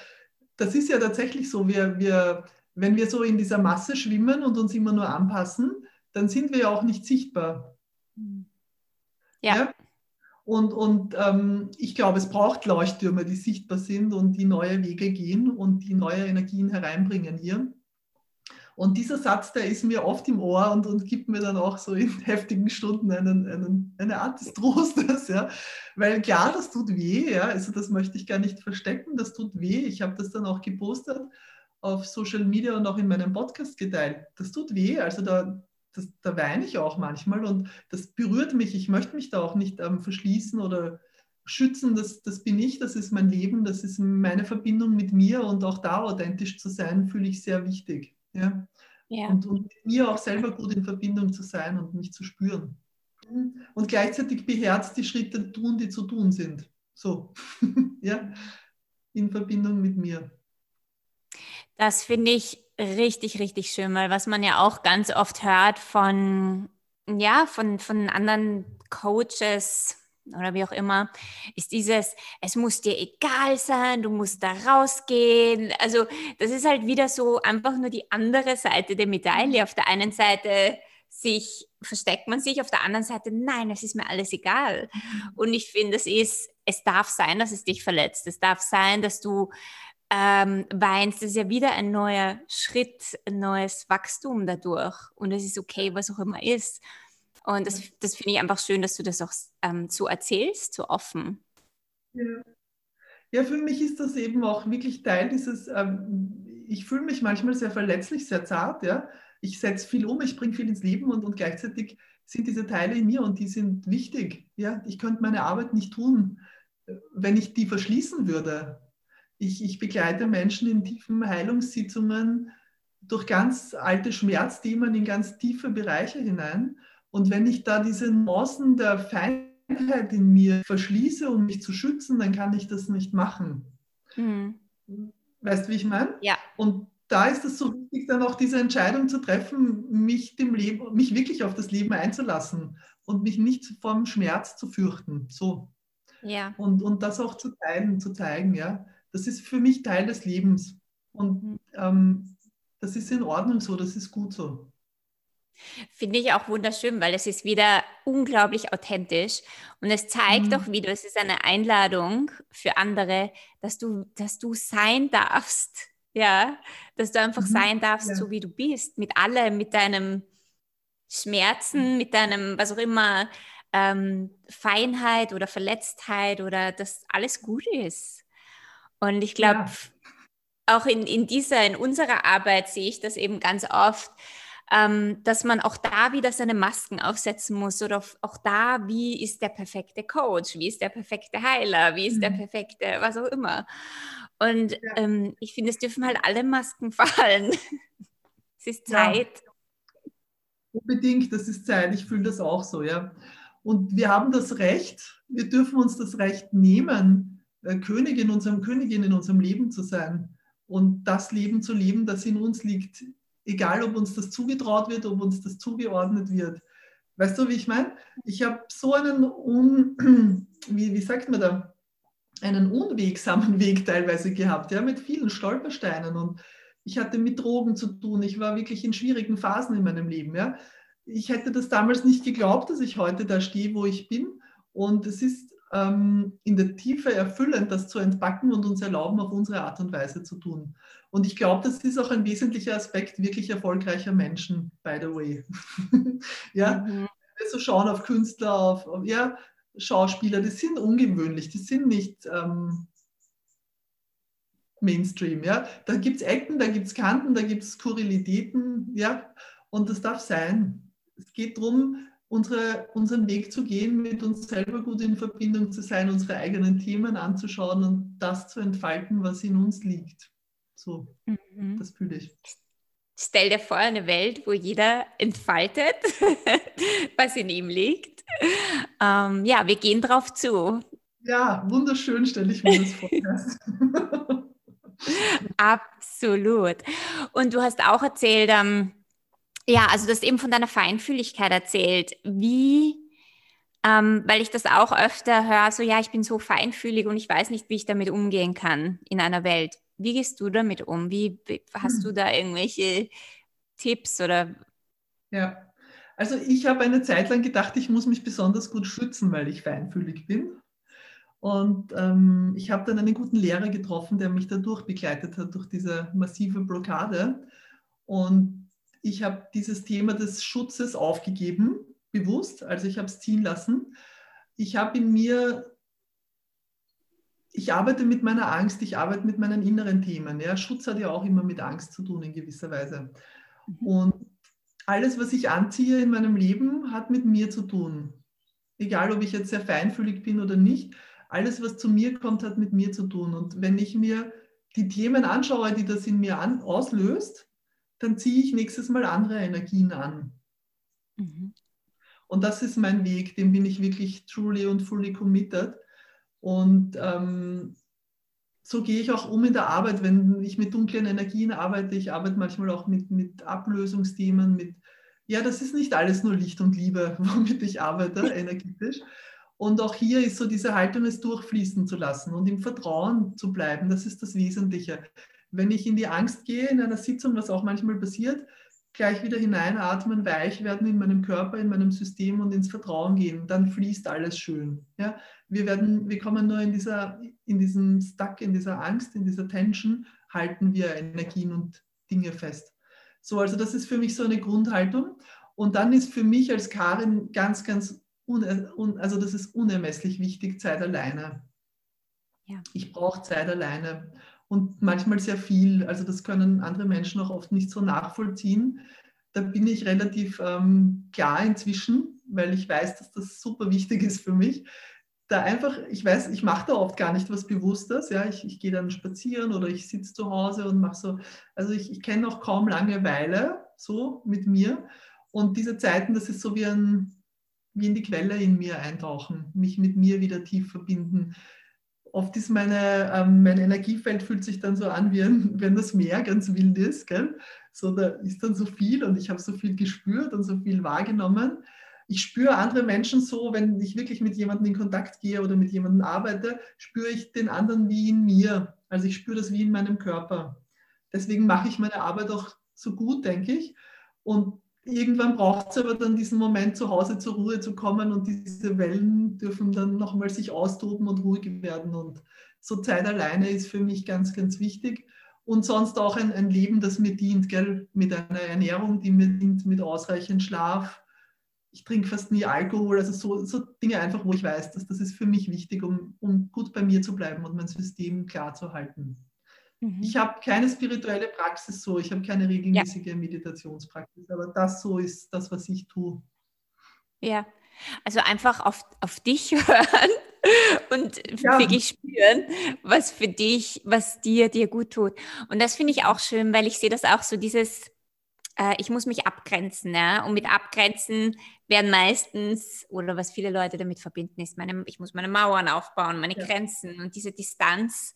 Das ist ja tatsächlich so. Wir, wir, wenn wir so in dieser Masse schwimmen und uns immer nur anpassen, dann sind wir ja auch nicht sichtbar. Ja. ja? Und, und ähm, ich glaube, es braucht Leuchttürme, die sichtbar sind und die neue Wege gehen und die neue Energien hereinbringen hier. Und dieser Satz, der ist mir oft im Ohr und, und gibt mir dann auch so in heftigen Stunden einen, einen, eine Art des Trostes, ja. Weil klar, das tut weh, ja. Also das möchte ich gar nicht verstecken, das tut weh. Ich habe das dann auch gepostet auf Social Media und auch in meinem Podcast geteilt. Das tut weh, also da, das, da weine ich auch manchmal und das berührt mich. Ich möchte mich da auch nicht ähm, verschließen oder schützen, das, das bin ich, das ist mein Leben, das ist meine Verbindung mit mir und auch da authentisch zu sein, fühle ich sehr wichtig. Ja? ja. Und, und mit mir auch selber gut in Verbindung zu sein und mich zu spüren. Und gleichzeitig beherzt die Schritte tun, die zu tun sind. So, ja, in Verbindung mit mir. Das finde ich richtig, richtig schön, weil was man ja auch ganz oft hört von, ja, von, von anderen Coaches oder wie auch immer, ist dieses, es muss dir egal sein, du musst da rausgehen. Also das ist halt wieder so einfach nur die andere Seite der Medaille. Auf der einen Seite sich versteckt man sich, auf der anderen Seite, nein, es ist mir alles egal. Und ich finde, es ist, es darf sein, dass es dich verletzt. Es darf sein, dass du ähm, weinst. Ist ja wieder ein neuer Schritt, ein neues Wachstum dadurch. Und es ist okay, was auch immer ist. Und das, das finde ich einfach schön, dass du das auch ähm, so erzählst, so offen. Ja. ja, für mich ist das eben auch wirklich Teil dieses, ähm, ich fühle mich manchmal sehr verletzlich, sehr zart, ja. Ich setze viel um, ich bringe viel ins Leben und, und gleichzeitig sind diese Teile in mir und die sind wichtig. Ja, ich könnte meine Arbeit nicht tun, wenn ich die verschließen würde. Ich, ich begleite Menschen in tiefen Heilungssitzungen durch ganz alte Schmerzthemen in ganz tiefe Bereiche hinein. Und wenn ich da diese Nuancen der Feinheit in mir verschließe, um mich zu schützen, dann kann ich das nicht machen. Mhm. Weißt du, wie ich meine? Ja. Und da ist es so wichtig, dann auch diese Entscheidung zu treffen, mich dem Leben, mich wirklich auf das Leben einzulassen und mich nicht vom Schmerz zu fürchten. So. Ja. Und, und das auch zu teilen, zu zeigen, ja. Das ist für mich Teil des Lebens. Und mhm. ähm, das ist in Ordnung so, das ist gut so. Finde ich auch wunderschön, weil es ist wieder unglaublich authentisch und es zeigt mhm. auch wieder, es ist eine Einladung für andere, dass du, dass du sein darfst, ja, dass du einfach mhm. sein darfst, ja. so wie du bist, mit allem, mit deinem Schmerzen, mhm. mit deinem, was auch immer, ähm, Feinheit oder Verletztheit oder dass alles gut ist. Und ich glaube, ja. auch in, in dieser, in unserer Arbeit sehe ich das eben ganz oft, ähm, dass man auch da wieder seine Masken aufsetzen muss oder auch da, wie ist der perfekte Coach, wie ist der perfekte Heiler, wie ist mhm. der perfekte, was auch immer. Und ja. ähm, ich finde, es dürfen halt alle Masken fallen. es ist Zeit. Ja. Unbedingt, das ist Zeit. Ich fühle das auch so, ja. Und wir haben das Recht, wir dürfen uns das Recht nehmen, Königin unserem Königin in unserem Leben zu sein und das Leben zu leben, das in uns liegt egal ob uns das zugetraut wird, ob uns das zugeordnet wird. Weißt du, wie ich meine? Ich habe so einen, un, wie, wie sagt man da, einen unwegsamen Weg teilweise gehabt, ja, mit vielen Stolpersteinen und ich hatte mit Drogen zu tun. Ich war wirklich in schwierigen Phasen in meinem Leben, ja. Ich hätte das damals nicht geglaubt, dass ich heute da stehe, wo ich bin. Und es ist ähm, in der Tiefe erfüllend, das zu entpacken und uns erlauben, auf unsere Art und Weise zu tun. Und ich glaube, das ist auch ein wesentlicher Aspekt wirklich erfolgreicher Menschen, by the way. ja, mhm. wir so schauen auf Künstler, auf, auf, ja, Schauspieler, die sind ungewöhnlich, die sind nicht ähm, Mainstream. Ja? Da gibt es Ecken, da gibt es Kanten, da gibt es Skurrilitäten, ja, und das darf sein. Es geht darum, unsere, unseren Weg zu gehen, mit uns selber gut in Verbindung zu sein, unsere eigenen Themen anzuschauen und das zu entfalten, was in uns liegt. So, mhm. das fühle ich. Stell dir vor, eine Welt, wo jeder entfaltet, was in ihm liegt. Ähm, ja, wir gehen drauf zu. Ja, wunderschön stelle ich mir das vor. Absolut. Und du hast auch erzählt, ähm, ja, also du hast eben von deiner Feinfühligkeit erzählt. Wie, ähm, weil ich das auch öfter höre, so ja, ich bin so feinfühlig und ich weiß nicht, wie ich damit umgehen kann in einer Welt. Wie gehst du damit um? Wie hast hm. du da irgendwelche Tipps oder? Ja, also ich habe eine Zeit lang gedacht, ich muss mich besonders gut schützen, weil ich feinfühlig bin. Und ähm, ich habe dann einen guten Lehrer getroffen, der mich dadurch begleitet hat, durch diese massive Blockade. Und ich habe dieses Thema des Schutzes aufgegeben, bewusst, also ich habe es ziehen lassen. Ich habe in mir ich arbeite mit meiner Angst, ich arbeite mit meinen inneren Themen. Ja. Schutz hat ja auch immer mit Angst zu tun in gewisser Weise. Mhm. Und alles, was ich anziehe in meinem Leben, hat mit mir zu tun. Egal, ob ich jetzt sehr feinfühlig bin oder nicht, alles, was zu mir kommt, hat mit mir zu tun. Und wenn ich mir die Themen anschaue, die das in mir an, auslöst, dann ziehe ich nächstes Mal andere Energien an. Mhm. Und das ist mein Weg, dem bin ich wirklich truly und fully committed. Und ähm, so gehe ich auch um in der Arbeit, wenn ich mit dunklen Energien arbeite. Ich arbeite manchmal auch mit, mit Ablösungsthemen, mit, ja, das ist nicht alles nur Licht und Liebe, womit ich arbeite, energetisch. Und auch hier ist so diese Haltung, es durchfließen zu lassen und im Vertrauen zu bleiben. Das ist das Wesentliche. Wenn ich in die Angst gehe in einer Sitzung, was auch manchmal passiert, gleich wieder hineinatmen, weich werden in meinem Körper, in meinem System und ins Vertrauen gehen, dann fließt alles schön. Ja? Wir, werden, wir kommen nur in, dieser, in diesem Stuck, in dieser Angst, in dieser Tension, halten wir Energien und Dinge fest. So, also das ist für mich so eine Grundhaltung. Und dann ist für mich als Karin ganz, ganz, un, also das ist unermesslich wichtig, Zeit alleine. Ja. Ich brauche Zeit alleine und manchmal sehr viel. Also das können andere Menschen auch oft nicht so nachvollziehen. Da bin ich relativ ähm, klar inzwischen, weil ich weiß, dass das super wichtig ist für mich. Da einfach, ich weiß, ich mache da oft gar nicht was Bewusstes. Ja, ich, ich gehe dann spazieren oder ich sitze zu Hause und mache so. Also ich, ich kenne auch kaum Langeweile so mit mir. Und diese Zeiten, das ist so wie ein, wie in die Quelle in mir eintauchen, mich mit mir wieder tief verbinden oft ist meine, ähm, mein Energiefeld fühlt sich dann so an, wie ein, wenn das Meer ganz wild ist. Gell? So, da ist dann so viel und ich habe so viel gespürt und so viel wahrgenommen. Ich spüre andere Menschen so, wenn ich wirklich mit jemandem in Kontakt gehe oder mit jemandem arbeite, spüre ich den anderen wie in mir. Also ich spüre das wie in meinem Körper. Deswegen mache ich meine Arbeit auch so gut, denke ich. Und irgendwann braucht es aber dann diesen Moment, zu Hause zur Ruhe zu kommen und diese Wellen dürfen dann nochmal sich austoben und ruhig werden. Und so Zeit alleine ist für mich ganz, ganz wichtig. Und sonst auch ein, ein Leben, das mir dient, gell? mit einer Ernährung, die mir dient, mit ausreichend Schlaf. Ich trinke fast nie Alkohol, also so, so Dinge einfach, wo ich weiß, dass das ist für mich wichtig, um, um gut bei mir zu bleiben und mein System klar zu halten. Mhm. Ich habe keine spirituelle Praxis so, ich habe keine regelmäßige ja. Meditationspraxis, aber das so ist das, was ich tue. Ja, also einfach auf, auf dich hören und ja. wirklich spüren, was für dich, was dir, dir gut tut. Und das finde ich auch schön, weil ich sehe das auch so, dieses, äh, ich muss mich abgrenzen. Ja? Und mit Abgrenzen werden meistens, oder was viele Leute damit verbinden, ist, meine, ich muss meine Mauern aufbauen, meine ja. Grenzen und diese Distanz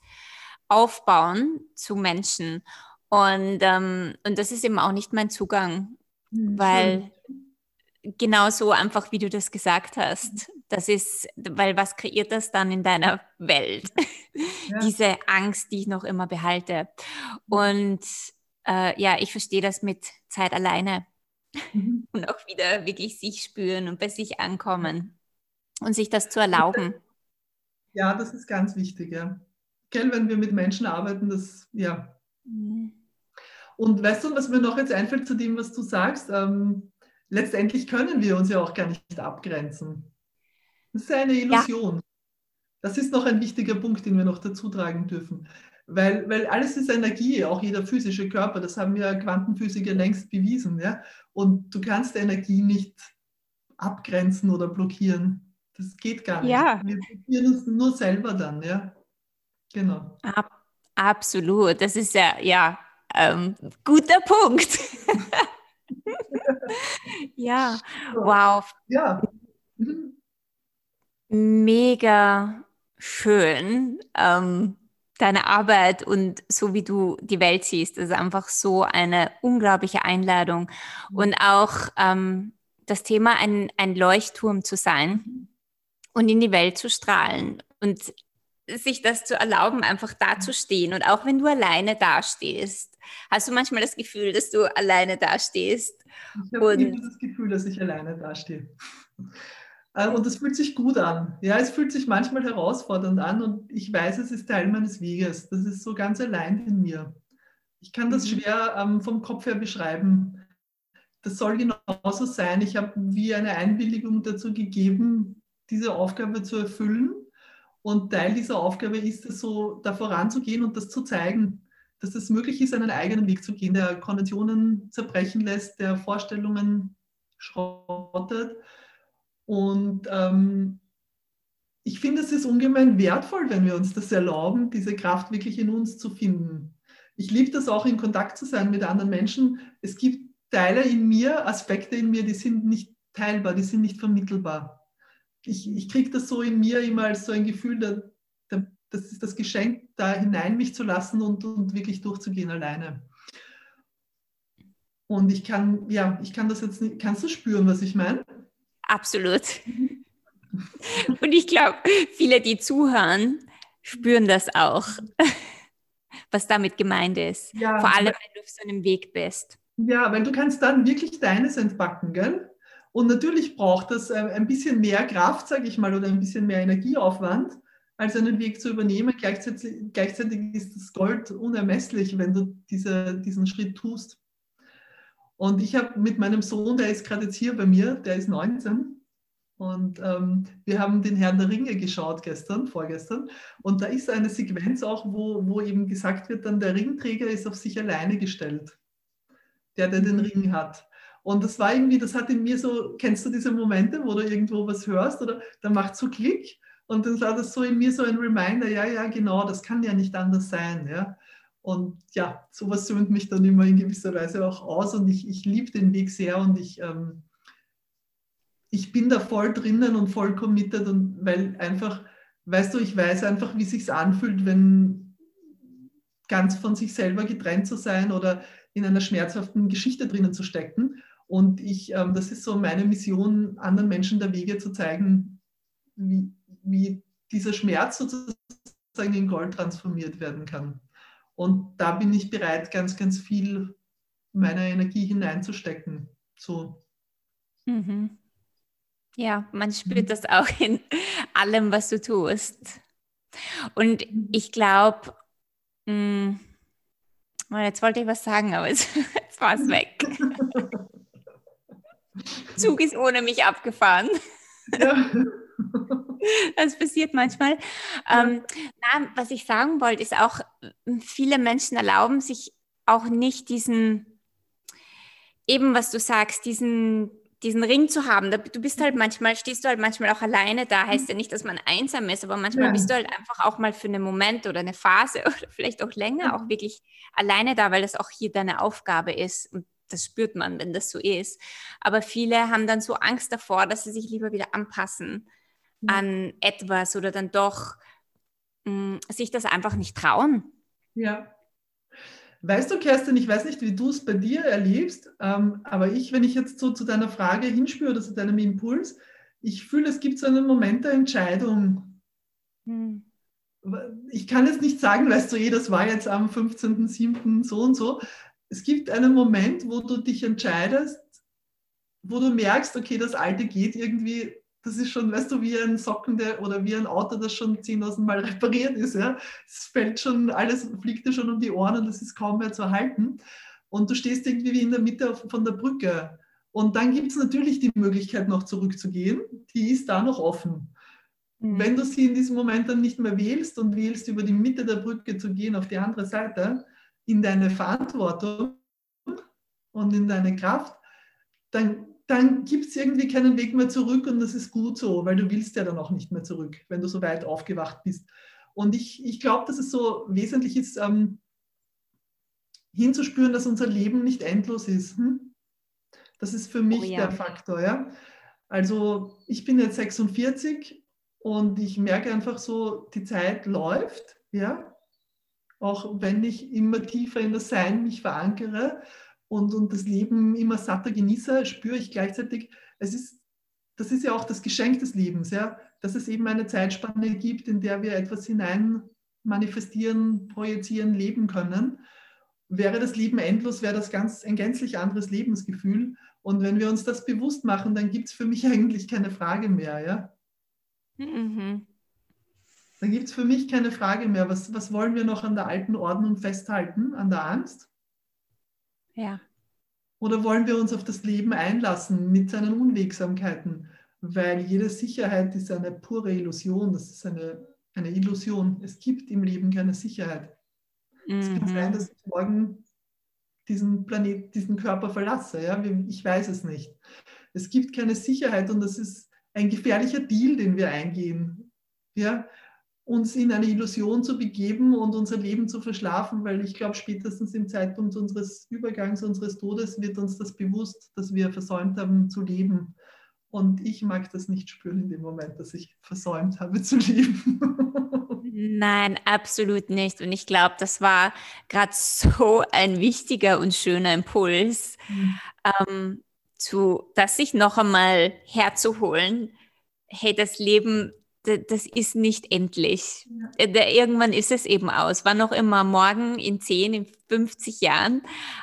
aufbauen zu Menschen. Und, ähm, und das ist eben auch nicht mein Zugang, mhm. weil genau so einfach, wie du das gesagt hast, das ist, weil was kreiert das dann in deiner Welt? Ja. Diese Angst, die ich noch immer behalte. Und äh, ja, ich verstehe das mit Zeit alleine mhm. und auch wieder wirklich sich spüren und bei sich ankommen und sich das zu erlauben. Ja, das ist ganz wichtig, ja gell, wenn wir mit Menschen arbeiten, das, ja. Mhm. Und weißt du, was mir noch jetzt einfällt zu dem, was du sagst? Ähm, letztendlich können wir uns ja auch gar nicht abgrenzen. Das ist eine Illusion. Ja. Das ist noch ein wichtiger Punkt, den wir noch dazu tragen dürfen. Weil, weil alles ist Energie, auch jeder physische Körper. Das haben ja Quantenphysiker längst bewiesen. Ja? Und du kannst Energie nicht abgrenzen oder blockieren. Das geht gar nicht. Ja. Wir blockieren uns nur selber dann. Ja? Genau. Ab, absolut. Das ist ja, ja, ähm, guter Punkt. ja, wow. Ja. Mega schön. Ähm, deine Arbeit und so wie du die Welt siehst, ist einfach so eine unglaubliche Einladung. Mhm. Und auch ähm, das Thema, ein, ein Leuchtturm zu sein mhm. und in die Welt zu strahlen. Und sich das zu erlauben, einfach dazustehen. Und auch wenn du alleine dastehst, hast du manchmal das Gefühl, dass du alleine dastehst. Ich habe immer das Gefühl, dass ich alleine dastehe. Äh, und das fühlt sich gut an. Ja, es fühlt sich manchmal herausfordernd an und ich weiß, es ist Teil meines Weges. Das ist so ganz allein in mir. Ich kann das mhm. schwer ähm, vom Kopf her beschreiben. Das soll genauso sein. Ich habe wie eine Einwilligung dazu gegeben, diese Aufgabe zu erfüllen und Teil dieser Aufgabe ist es so, da voranzugehen und das zu zeigen, dass es möglich ist, einen eigenen Weg zu gehen, der Konventionen zerbrechen lässt, der Vorstellungen schrottet. Und ähm, ich finde, es ist ungemein wertvoll, wenn wir uns das erlauben, diese Kraft wirklich in uns zu finden. Ich liebe das auch, in Kontakt zu sein mit anderen Menschen. Es gibt Teile in mir, Aspekte in mir, die sind nicht teilbar, die sind nicht vermittelbar ich, ich kriege das so in mir immer als so ein Gefühl, da, das ist das Geschenk, da hinein mich zu lassen und, und wirklich durchzugehen alleine. Und ich kann, ja, ich kann das jetzt nicht, kannst du spüren, was ich meine? Absolut. Und ich glaube, viele, die zuhören, spüren das auch, was damit gemeint ist. Ja, Vor allem, wenn du auf so einem Weg bist. Ja, weil du kannst dann wirklich deines entbacken, gell? Und natürlich braucht das äh, ein bisschen mehr Kraft, sage ich mal, oder ein bisschen mehr Energieaufwand, als einen Weg zu übernehmen. Gleichzeitig, gleichzeitig ist das Gold unermesslich, wenn du diese, diesen Schritt tust. Und ich habe mit meinem Sohn, der ist gerade jetzt hier bei mir, der ist 19, und ähm, wir haben den Herrn der Ringe geschaut gestern, vorgestern. Und da ist eine Sequenz auch, wo, wo eben gesagt wird, dann der Ringträger ist auf sich alleine gestellt. Der, der den Ring hat. Und das war irgendwie, das hat in mir so, kennst du diese Momente, wo du irgendwo was hörst oder da macht so Klick und dann war das so in mir so ein Reminder, ja, ja, genau, das kann ja nicht anders sein, ja. Und ja, sowas söhnt mich dann immer in gewisser Weise auch aus und ich, ich liebe den Weg sehr und ich, ähm, ich bin da voll drinnen und voll committed und weil einfach, weißt du, ich weiß einfach, wie sich anfühlt, wenn ganz von sich selber getrennt zu sein oder in einer schmerzhaften Geschichte drinnen zu stecken. Und ich, ähm, das ist so meine Mission, anderen Menschen der Wege zu zeigen, wie, wie dieser Schmerz sozusagen in Gold transformiert werden kann. Und da bin ich bereit, ganz, ganz viel meiner Energie hineinzustecken. So. Mhm. Ja, man spürt mhm. das auch in allem, was du tust. Und mhm. ich glaube, hm, oh, jetzt wollte ich was sagen, aber jetzt war es weg. Zug ist ohne mich abgefahren. Ja. Das passiert manchmal. Ja. Ähm, na, was ich sagen wollte, ist auch, viele Menschen erlauben sich auch nicht diesen, eben was du sagst, diesen, diesen Ring zu haben. Du bist halt manchmal, stehst du halt manchmal auch alleine da, heißt ja nicht, dass man einsam ist, aber manchmal ja. bist du halt einfach auch mal für einen Moment oder eine Phase oder vielleicht auch länger auch wirklich alleine da, weil das auch hier deine Aufgabe ist. Und das spürt man, wenn das so ist. Aber viele haben dann so Angst davor, dass sie sich lieber wieder anpassen mhm. an etwas oder dann doch mh, mm, sich das einfach nicht trauen. Ja. Weißt du, Kerstin, ich weiß nicht, wie du es bei dir erlebst, ähm, aber ich, wenn ich jetzt so zu deiner Frage hinspüre oder zu deinem Impuls, ich fühle, es gibt so einen Moment der Entscheidung. Hm. Ich kann jetzt nicht sagen, weißt du, eh, das war jetzt am 15.07. so und so, es gibt einen Moment, wo du dich entscheidest, wo du merkst, okay, das Alte geht irgendwie, das ist schon, weißt du, wie ein Socken der, oder wie ein Auto, das schon 10.000 Mal repariert ist. Ja? Es fällt schon, alles fliegt dir schon um die Ohren und es ist kaum mehr zu erhalten. Und du stehst irgendwie wie in der Mitte von der Brücke. Und dann gibt es natürlich die Möglichkeit, noch zurückzugehen. Die ist da noch offen. Mhm. Wenn du sie in diesem Moment dann nicht mehr wählst und wählst, über die Mitte der Brücke zu gehen auf die andere Seite, in deine Verantwortung und in deine Kraft, dann, dann gibt es irgendwie keinen Weg mehr zurück und das ist gut so, weil du willst ja dann auch nicht mehr zurück, wenn du so weit aufgewacht bist. Und ich, ich glaube, dass es so wesentlich ist, ähm, hinzuspüren, dass unser Leben nicht endlos ist. Hm? Das ist für mich oh, ja. der Faktor. Ja? Also ich bin jetzt 46 und ich merke einfach so, die Zeit läuft. Ja? Auch wenn ich immer tiefer in das Sein mich verankere und, und das Leben immer satter genieße, spüre ich gleichzeitig, es ist, das ist ja auch das Geschenk des Lebens, ja, dass es eben eine Zeitspanne gibt, in der wir etwas hinein manifestieren, projizieren, leben können. Wäre das Leben endlos, wäre das ganz, ein gänzlich anderes Lebensgefühl. Und wenn wir uns das bewusst machen, dann gibt es für mich eigentlich keine Frage mehr. Ja? Mhm. Dann gibt es für mich keine Frage mehr, was, was wollen wir noch an der alten Ordnung festhalten, an der Angst? Ja. Oder wollen wir uns auf das Leben einlassen mit seinen Unwegsamkeiten? Weil jede Sicherheit ist eine pure Illusion, das ist eine, eine Illusion. Es gibt im Leben keine Sicherheit. Mhm. Es kann sein, dass ich morgen diesen Planet, diesen Körper verlasse. Ja? Ich weiß es nicht. Es gibt keine Sicherheit und das ist ein gefährlicher Deal, den wir eingehen. Ja? Uns in eine Illusion zu begeben und unser Leben zu verschlafen, weil ich glaube, spätestens im Zeitpunkt unseres Übergangs, unseres Todes wird uns das bewusst, dass wir versäumt haben zu leben. Und ich mag das nicht spüren in dem Moment, dass ich versäumt habe zu leben. Nein, absolut nicht. Und ich glaube, das war gerade so ein wichtiger und schöner Impuls, mhm. ähm, zu, das sich noch einmal herzuholen. Hey, das Leben das ist nicht endlich. Ja. Äh, irgendwann ist es eben aus. Wann auch immer, morgen, in 10, in 50 Jahren.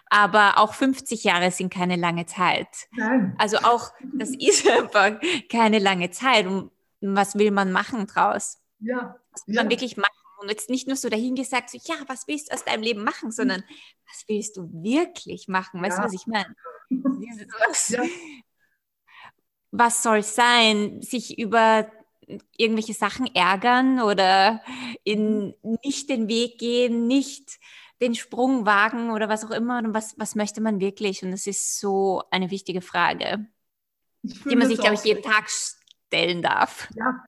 Aber auch 50 Jahre sind keine lange Zeit. Nein. Also auch, das ist einfach keine lange Zeit. Und was will man machen draus? Ja. Was will ja. man wirklich machen? Und jetzt nicht nur so dahingesagt, so, ja, was willst du aus deinem Leben machen, sondern was willst du wirklich machen? Weißt du, was ich meine? Was, was soll es sein? Sich über irgendwelche Sachen ärgern oder in mhm. nicht den Weg gehen, nicht den Sprung wagen oder was auch immer. Und was, was möchte man wirklich? Und das ist so eine wichtige Frage, die man sich, glaube ich, jeden Tag stellen darf. Ja.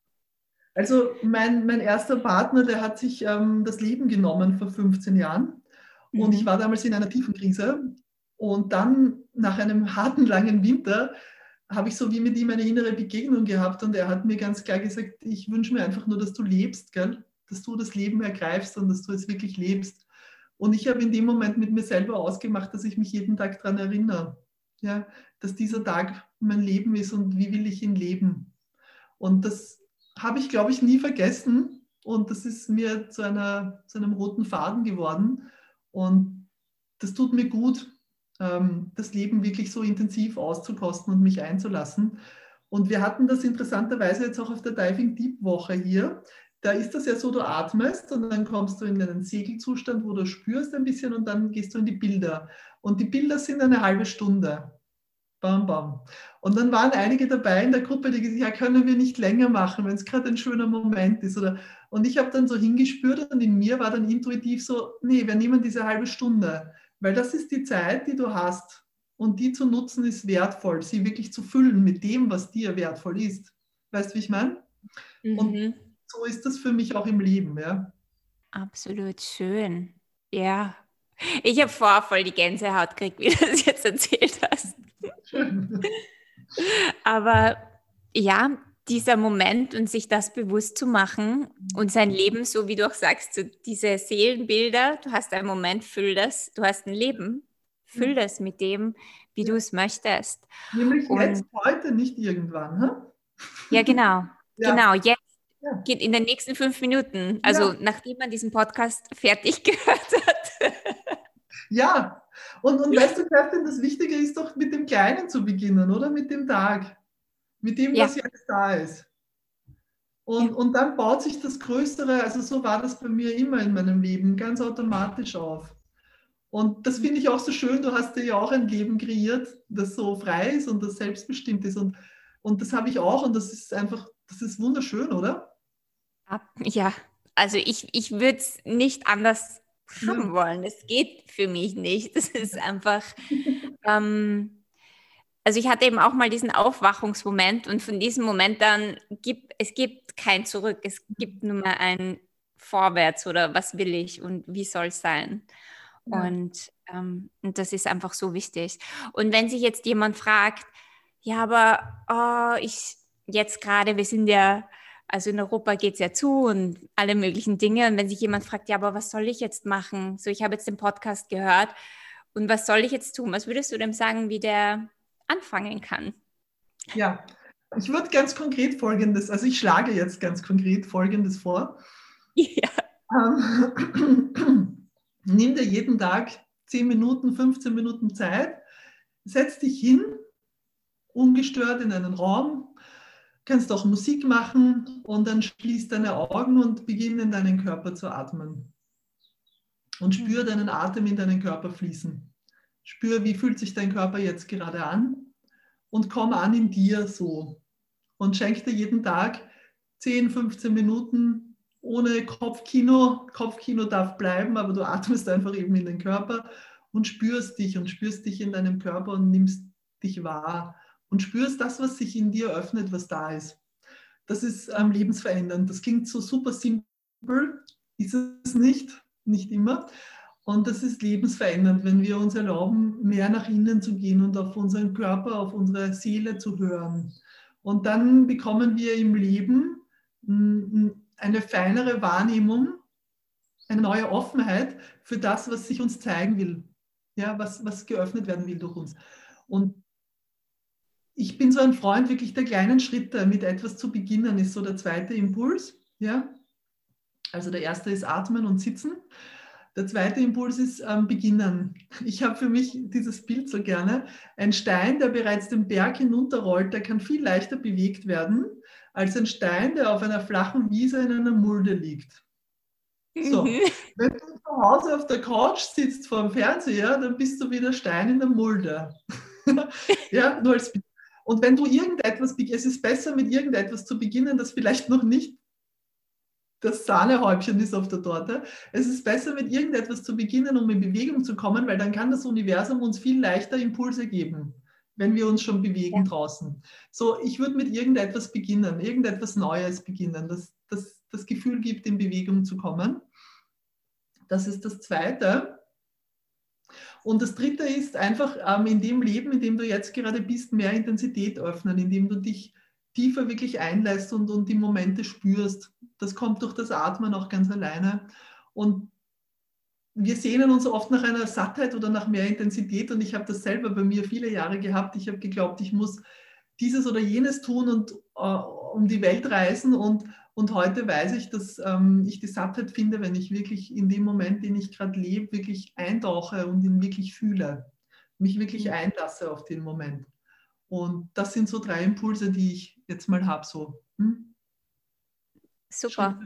Also mein, mein erster Partner, der hat sich ähm, das Leben genommen vor 15 Jahren. Und mhm. ich war damals in einer tiefen Krise. Und dann nach einem harten, langen Winter habe ich so wie mit ihm eine innere Begegnung gehabt und er hat mir ganz klar gesagt, ich wünsche mir einfach nur, dass du lebst, gell? dass du das Leben ergreifst und dass du es wirklich lebst. Und ich habe in dem Moment mit mir selber ausgemacht, dass ich mich jeden Tag daran erinnere, ja? dass dieser Tag mein Leben ist und wie will ich ihn leben. Und das habe ich, glaube ich, nie vergessen und das ist mir zu, einer, zu einem roten Faden geworden und das tut mir gut, das Leben wirklich so intensiv auszukosten und mich einzulassen. Und wir hatten das interessanterweise jetzt auch auf der Diving Deep Woche hier. Da ist das ja so, du atmest und dann kommst du in einen Segelzustand, wo du spürst ein bisschen und dann gehst du in die Bilder. Und die Bilder sind eine halbe Stunde. Bam, bam. Und dann waren einige dabei in der Gruppe, die gesagt haben, ja, können wir nicht länger machen, wenn es gerade ein schöner Moment ist. Oder, und ich habe dann so hingespürt und in mir war dann intuitiv so, nee, wir nehmen diese halbe Stunde. Weil das ist die Zeit, die du hast. Und die zu nutzen ist wertvoll, sie wirklich zu füllen mit dem, was dir wertvoll ist. Weißt du, wie ich meine? Mhm. Und so ist das für mich auch im Leben, ja. Absolut schön. Ja. Ich habe vor voll die Gänsehaut gekriegt, wie du das jetzt erzählt hast. Schön. Aber ja, dieser Moment und sich das bewusst zu machen und sein Leben, so wie du auch sagst, so diese Seelenbilder, du hast einen Moment, füll das, du hast ein Leben, füll das mit dem, wie du es möchtest. Nämlich und, jetzt, heute, nicht irgendwann. Hm? Ja, genau. ja. Genau, jetzt. Ja. Geht in den nächsten fünf Minuten, also ja. nachdem man diesen Podcast fertig gehört hat. ja, und, und weißt du, Kerstin, das Wichtige ist doch mit dem Kleinen zu beginnen, oder? Mit dem Tag mit dem, ja. was jetzt da ist. Und, ja. und dann baut sich das Größere, also so war das bei mir immer in meinem Leben, ganz automatisch auf. Und das finde ich auch so schön, du hast dir ja auch ein Leben kreiert, das so frei ist und das selbstbestimmt ist. Und, und das habe ich auch und das ist einfach, das ist wunderschön, oder? Ja, also ich, ich würde es nicht anders haben wollen. Es geht für mich nicht. Das ist einfach, ähm, also ich hatte eben auch mal diesen Aufwachungsmoment und von diesem Moment dann gibt es gibt kein Zurück, es gibt nur mehr ein Vorwärts oder was will ich und wie soll es sein. Ja. Und, ähm, und das ist einfach so wichtig. Und wenn sich jetzt jemand fragt, ja, aber oh, ich jetzt gerade, wir sind ja, also in Europa geht es ja zu und alle möglichen Dinge. Und wenn sich jemand fragt, ja, aber was soll ich jetzt machen? So, ich habe jetzt den Podcast gehört und was soll ich jetzt tun? Was würdest du dem sagen, wie der anfangen kann. Ja, ich würde ganz konkret Folgendes, also ich schlage jetzt ganz konkret Folgendes vor. Ja. Ähm, nimm dir jeden Tag 10 Minuten, 15 Minuten Zeit, setz dich hin, ungestört in einen Raum, kannst auch Musik machen und dann schließ deine Augen und beginn in deinen Körper zu atmen. Und spür mhm. deinen Atem in deinen Körper fließen. Spür, wie fühlt sich dein Körper jetzt gerade an und komm an in dir so. Und schenk dir jeden Tag 10, 15 Minuten ohne Kopfkino. Kopfkino darf bleiben, aber du atmest einfach eben in den Körper und spürst dich und spürst dich in deinem Körper und nimmst dich wahr und spürst das, was sich in dir öffnet, was da ist. Das ist ähm, lebensverändernd. Das klingt so super simpel, ist es nicht, nicht immer. Und das ist lebensverändernd, wenn wir uns erlauben, mehr nach innen zu gehen und auf unseren Körper, auf unsere Seele zu hören. Und dann bekommen wir im Leben eine feinere Wahrnehmung, eine neue Offenheit für das, was sich uns zeigen will, ja, was, was geöffnet werden will durch uns. Und ich bin so ein Freund wirklich der kleinen Schritte, mit etwas zu beginnen, ist so der zweite Impuls. Ja? Also der erste ist Atmen und Sitzen. Der zweite Impuls ist ähm, Beginnen. Ich habe für mich dieses Bild so gerne. Ein Stein, der bereits den Berg hinunterrollt, der kann viel leichter bewegt werden als ein Stein, der auf einer flachen Wiese in einer Mulde liegt. So, mhm. wenn du zu Hause auf der Couch sitzt vor dem Fernseher, dann bist du wie der Stein in der Mulde. ja, nur als Und wenn du irgendetwas, es ist besser mit irgendetwas zu beginnen, das vielleicht noch nicht das Sahnehäubchen ist auf der Torte. Es ist besser, mit irgendetwas zu beginnen, um in Bewegung zu kommen, weil dann kann das Universum uns viel leichter Impulse geben, wenn wir uns schon bewegen ja. draußen. So, ich würde mit irgendetwas beginnen, irgendetwas Neues beginnen, das, das das Gefühl gibt, in Bewegung zu kommen. Das ist das Zweite. Und das Dritte ist einfach ähm, in dem Leben, in dem du jetzt gerade bist, mehr Intensität öffnen, indem du dich tiefer wirklich einlässt und, und die Momente spürst. Das kommt durch das Atmen auch ganz alleine. Und wir sehnen uns oft nach einer Sattheit oder nach mehr Intensität. Und ich habe das selber bei mir viele Jahre gehabt. Ich habe geglaubt, ich muss dieses oder jenes tun und äh, um die Welt reisen. Und, und heute weiß ich, dass ähm, ich die Sattheit finde, wenn ich wirklich in dem Moment, den ich gerade lebe, wirklich eintauche und ihn wirklich fühle. Mich wirklich mhm. einlasse auf den Moment. Und das sind so drei Impulse, die ich jetzt mal habe. So. Hm? Super.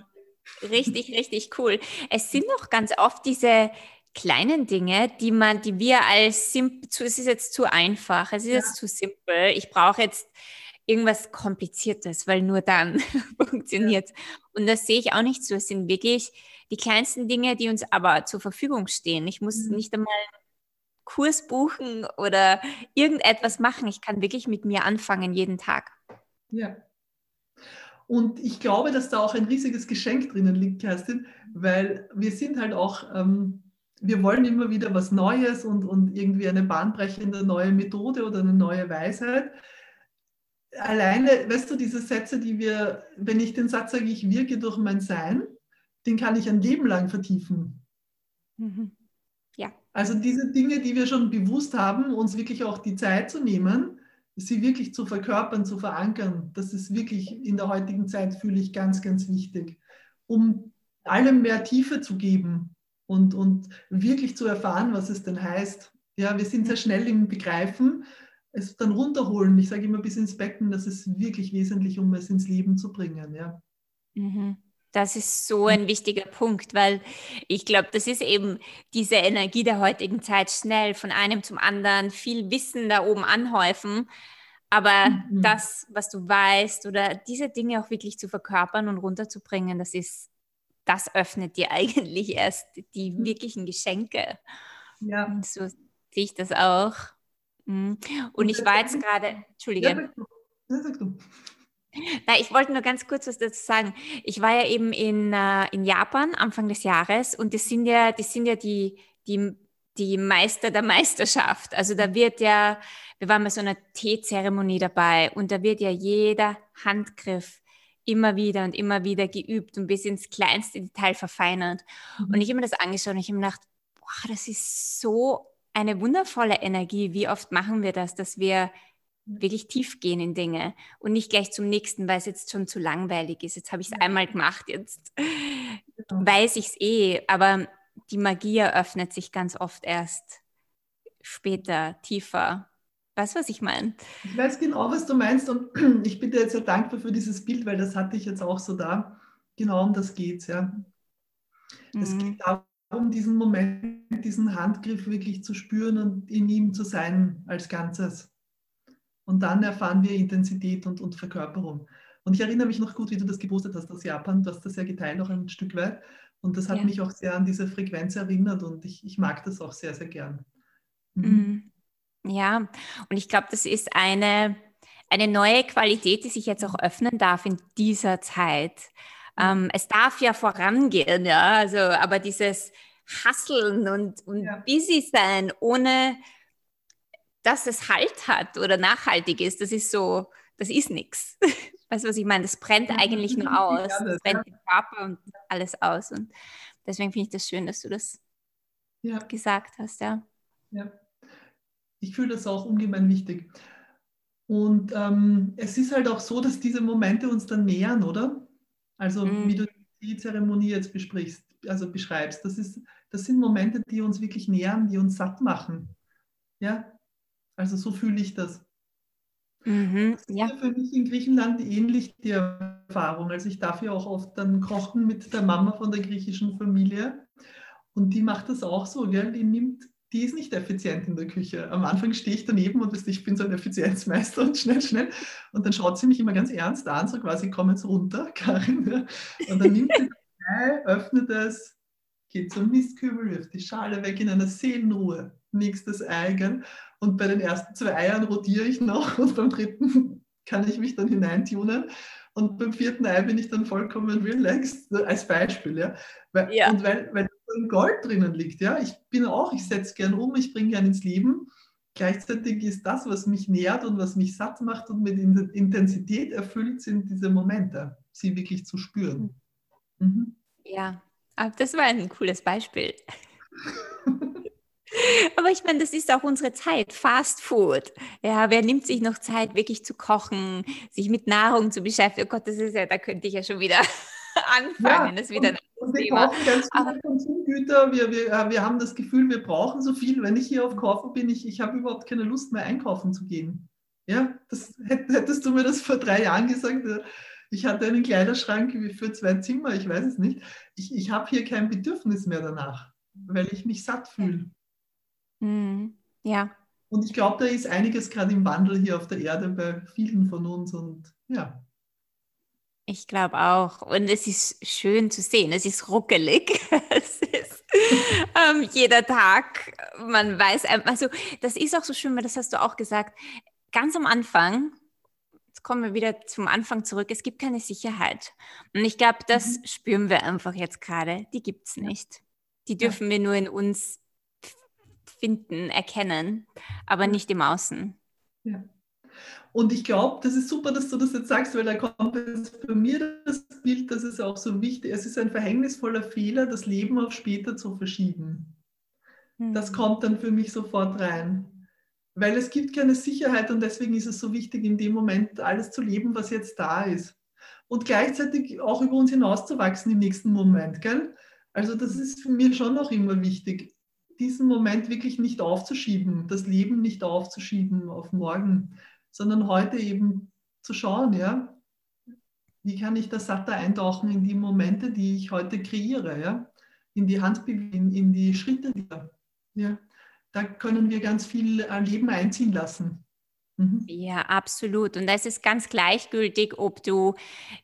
Richtig, richtig cool. Es sind noch ganz oft diese kleinen Dinge, die man, die wir als simpel, es ist jetzt zu einfach, es ist ja. jetzt zu simpel, ich brauche jetzt irgendwas Kompliziertes, weil nur dann funktioniert. Ja. Und das sehe ich auch nicht so. Es sind wirklich die kleinsten Dinge, die uns aber zur Verfügung stehen. Ich muss mhm. nicht einmal Kurs buchen oder irgendetwas machen. Ich kann wirklich mit mir anfangen jeden Tag. Ja. Und ich glaube, dass da auch ein riesiges Geschenk drinnen liegt, Kerstin, weil wir sind halt auch, ähm, wir wollen immer wieder was Neues und, und irgendwie eine bahnbrechende neue Methode oder eine neue Weisheit. Alleine, weißt du, diese Sätze, die wir, wenn ich den Satz sage, ich wirke durch mein Sein, den kann ich ein Leben lang vertiefen. Mhm. Also diese Dinge, die wir schon bewusst haben, uns wirklich auch die Zeit zu nehmen, sie wirklich zu verkörpern, zu verankern, das ist wirklich in der heutigen Zeit, fühle ich, ganz, ganz wichtig, um allem mehr Tiefe zu geben und, und wirklich zu erfahren, was es denn heißt. Ja, wir sind sehr schnell im Begreifen, es dann runterholen. Ich sage immer bis ins Becken, das ist wirklich wesentlich, um es ins Leben zu bringen. Ja. Mhm. Das ist so ein wichtiger Punkt, weil ich glaube, das ist eben diese Energie der heutigen Zeit, schnell von einem zum anderen, viel Wissen da oben anhäufen. Aber mhm. das, was du weißt oder diese Dinge auch wirklich zu verkörpern und runterzubringen, das ist, das öffnet dir eigentlich erst die mhm. wirklichen Geschenke. Ja. Und so sehe ich das auch. Mhm. Und ich war jetzt gerade, Entschuldige. Ja. Na, ich wollte nur ganz kurz was dazu sagen. Ich war ja eben in, äh, in Japan Anfang des Jahres und das sind ja, das sind ja die, die, die Meister der Meisterschaft. Also da wird ja, wir waren bei so einer Teezeremonie dabei und da wird ja jeder Handgriff immer wieder und immer wieder geübt und bis ins kleinste Detail verfeinert. Mhm. Und ich habe mir das angeschaut und ich habe mir gedacht, boah, das ist so eine wundervolle Energie. Wie oft machen wir das, dass wir wirklich tief gehen in Dinge und nicht gleich zum nächsten, weil es jetzt schon zu langweilig ist. Jetzt habe ich es einmal gemacht, jetzt genau. weiß ich es eh, aber die Magie eröffnet sich ganz oft erst später, tiefer. Weißt du, was ich meine? Ich weiß genau, was du meinst und ich bin dir jetzt sehr dankbar für dieses Bild, weil das hatte ich jetzt auch so da. Genau um das geht es, ja. Mhm. Es geht darum, diesen Moment, diesen Handgriff wirklich zu spüren und in ihm zu sein als Ganzes. Und dann erfahren wir Intensität und, und Verkörperung. Und ich erinnere mich noch gut, wie du das gepostet hast aus Japan. Du hast das ja geteilt noch ein Stück weit. Und das hat ja. mich auch sehr an diese Frequenz erinnert und ich, ich mag das auch sehr, sehr gern. Mhm. mhm. Ja, und ich glaube, das ist eine, eine neue Qualität, die sich jetzt auch öffnen darf in dieser Zeit. Ähm, es darf ja vorangehen, ja, also, aber dieses Hasseln und, und ja. busy sein ohne dass es Halt hat oder nachhaltig ist. Das ist so, das ist nichts. Weißt du, was ich meine? Das brennt eigentlich nur aus. Das brennt den Körper und alles aus. Und deswegen finde ich das schön, dass du das ja. gesagt hast, ja. Ja. Ich fühle das auch ungemein wichtig. Und ähm, es ist halt auch so, dass diese Momente uns dann nähern, oder? Also mhm. wie du die Zeremonie jetzt besprichst, also beschreibst, das, ist, das sind Momente, die uns wirklich nähern, die uns satt machen. Ja, also so fühle ich das. Mhm, das ist ja. für mich in Griechenland ähnlich die Erfahrung. Also ich darf ja auch oft dann kochen mit der Mama von der griechischen Familie. Und die macht das auch so, gell? die nimmt die ist nicht effizient in der Küche. Am Anfang stehe ich daneben und ich bin so ein Effizienzmeister und schnell, schnell. Und dann schaut sie mich immer ganz ernst an, so quasi, komm jetzt runter, Karin. Und dann nimmt sie öffnet es, geht zum Mistkübel, wirft die Schale weg in einer Seelenruhe. Nächstes Ei. Gell? Und bei den ersten zwei Eiern rotiere ich noch und beim dritten kann ich mich dann hineintunen. Und beim vierten Ei bin ich dann vollkommen relaxed, als Beispiel. Ja? Weil, ja. Und weil, weil Gold drinnen liegt. Ja? Ich bin auch, ich setze gern um, ich bringe gern ins Leben. Gleichzeitig ist das, was mich nährt und was mich satt macht und mit Intensität erfüllt, sind diese Momente, sie wirklich zu spüren. Mhm. Ja, das war ein cooles Beispiel. Aber ich meine, das ist auch unsere Zeit, Fast Food. Ja, wer nimmt sich noch Zeit, wirklich zu kochen, sich mit Nahrung zu beschäftigen? Oh Gott, das ist ja, da könnte ich ja schon wieder anfangen. Ja, das wieder und wir Thema. kaufen ganz viele Aber, Konsumgüter. Wir, wir, äh, wir haben das Gefühl, wir brauchen so viel. Wenn ich hier auf Kaufen bin, ich, ich habe überhaupt keine Lust mehr einkaufen zu gehen. Ja, das, hättest du mir das vor drei Jahren gesagt, äh, ich hatte einen Kleiderschrank für zwei Zimmer, ich weiß es nicht. Ich, ich habe hier kein Bedürfnis mehr danach, weil ich mich satt fühle. Mhm. Ja. Und ich glaube, da ist einiges gerade im Wandel hier auf der Erde bei vielen von uns und ja. Ich glaube auch. Und es ist schön zu sehen. Es ist ruckelig. es ist ähm, jeder Tag. Man weiß, also das ist auch so schön, weil das hast du auch gesagt. Ganz am Anfang, jetzt kommen wir wieder zum Anfang zurück, es gibt keine Sicherheit. Und ich glaube, das mhm. spüren wir einfach jetzt gerade. Die gibt es nicht. Die dürfen ja. wir nur in uns finden, erkennen, aber nicht im Außen. Ja. Und ich glaube, das ist super, dass du das jetzt sagst, weil da kommt jetzt bei mir das Bild, dass es auch so wichtig ist. Es ist ein verhängnisvoller Fehler, das Leben auf später zu verschieben. Mhm. Das kommt dann für mich sofort rein. Weil es gibt keine Sicherheit und deswegen ist es so wichtig, in dem Moment alles zu leben, was jetzt da ist. Und gleichzeitig auch über uns hinauszuwachsen im nächsten Moment. Gell? Also das ist für mich schon auch immer wichtig, diesen Moment wirklich nicht aufzuschieben, das Leben nicht aufzuschieben auf morgen sondern heute eben zu schauen, ja, wie kann ich da satter eintauchen in die Momente, die ich heute kreiere, ja, in die Handbewegung, in die Schritte, ja, da können wir ganz viel Leben einziehen lassen. Mhm. Ja, absolut. Und es ist ganz gleichgültig, ob du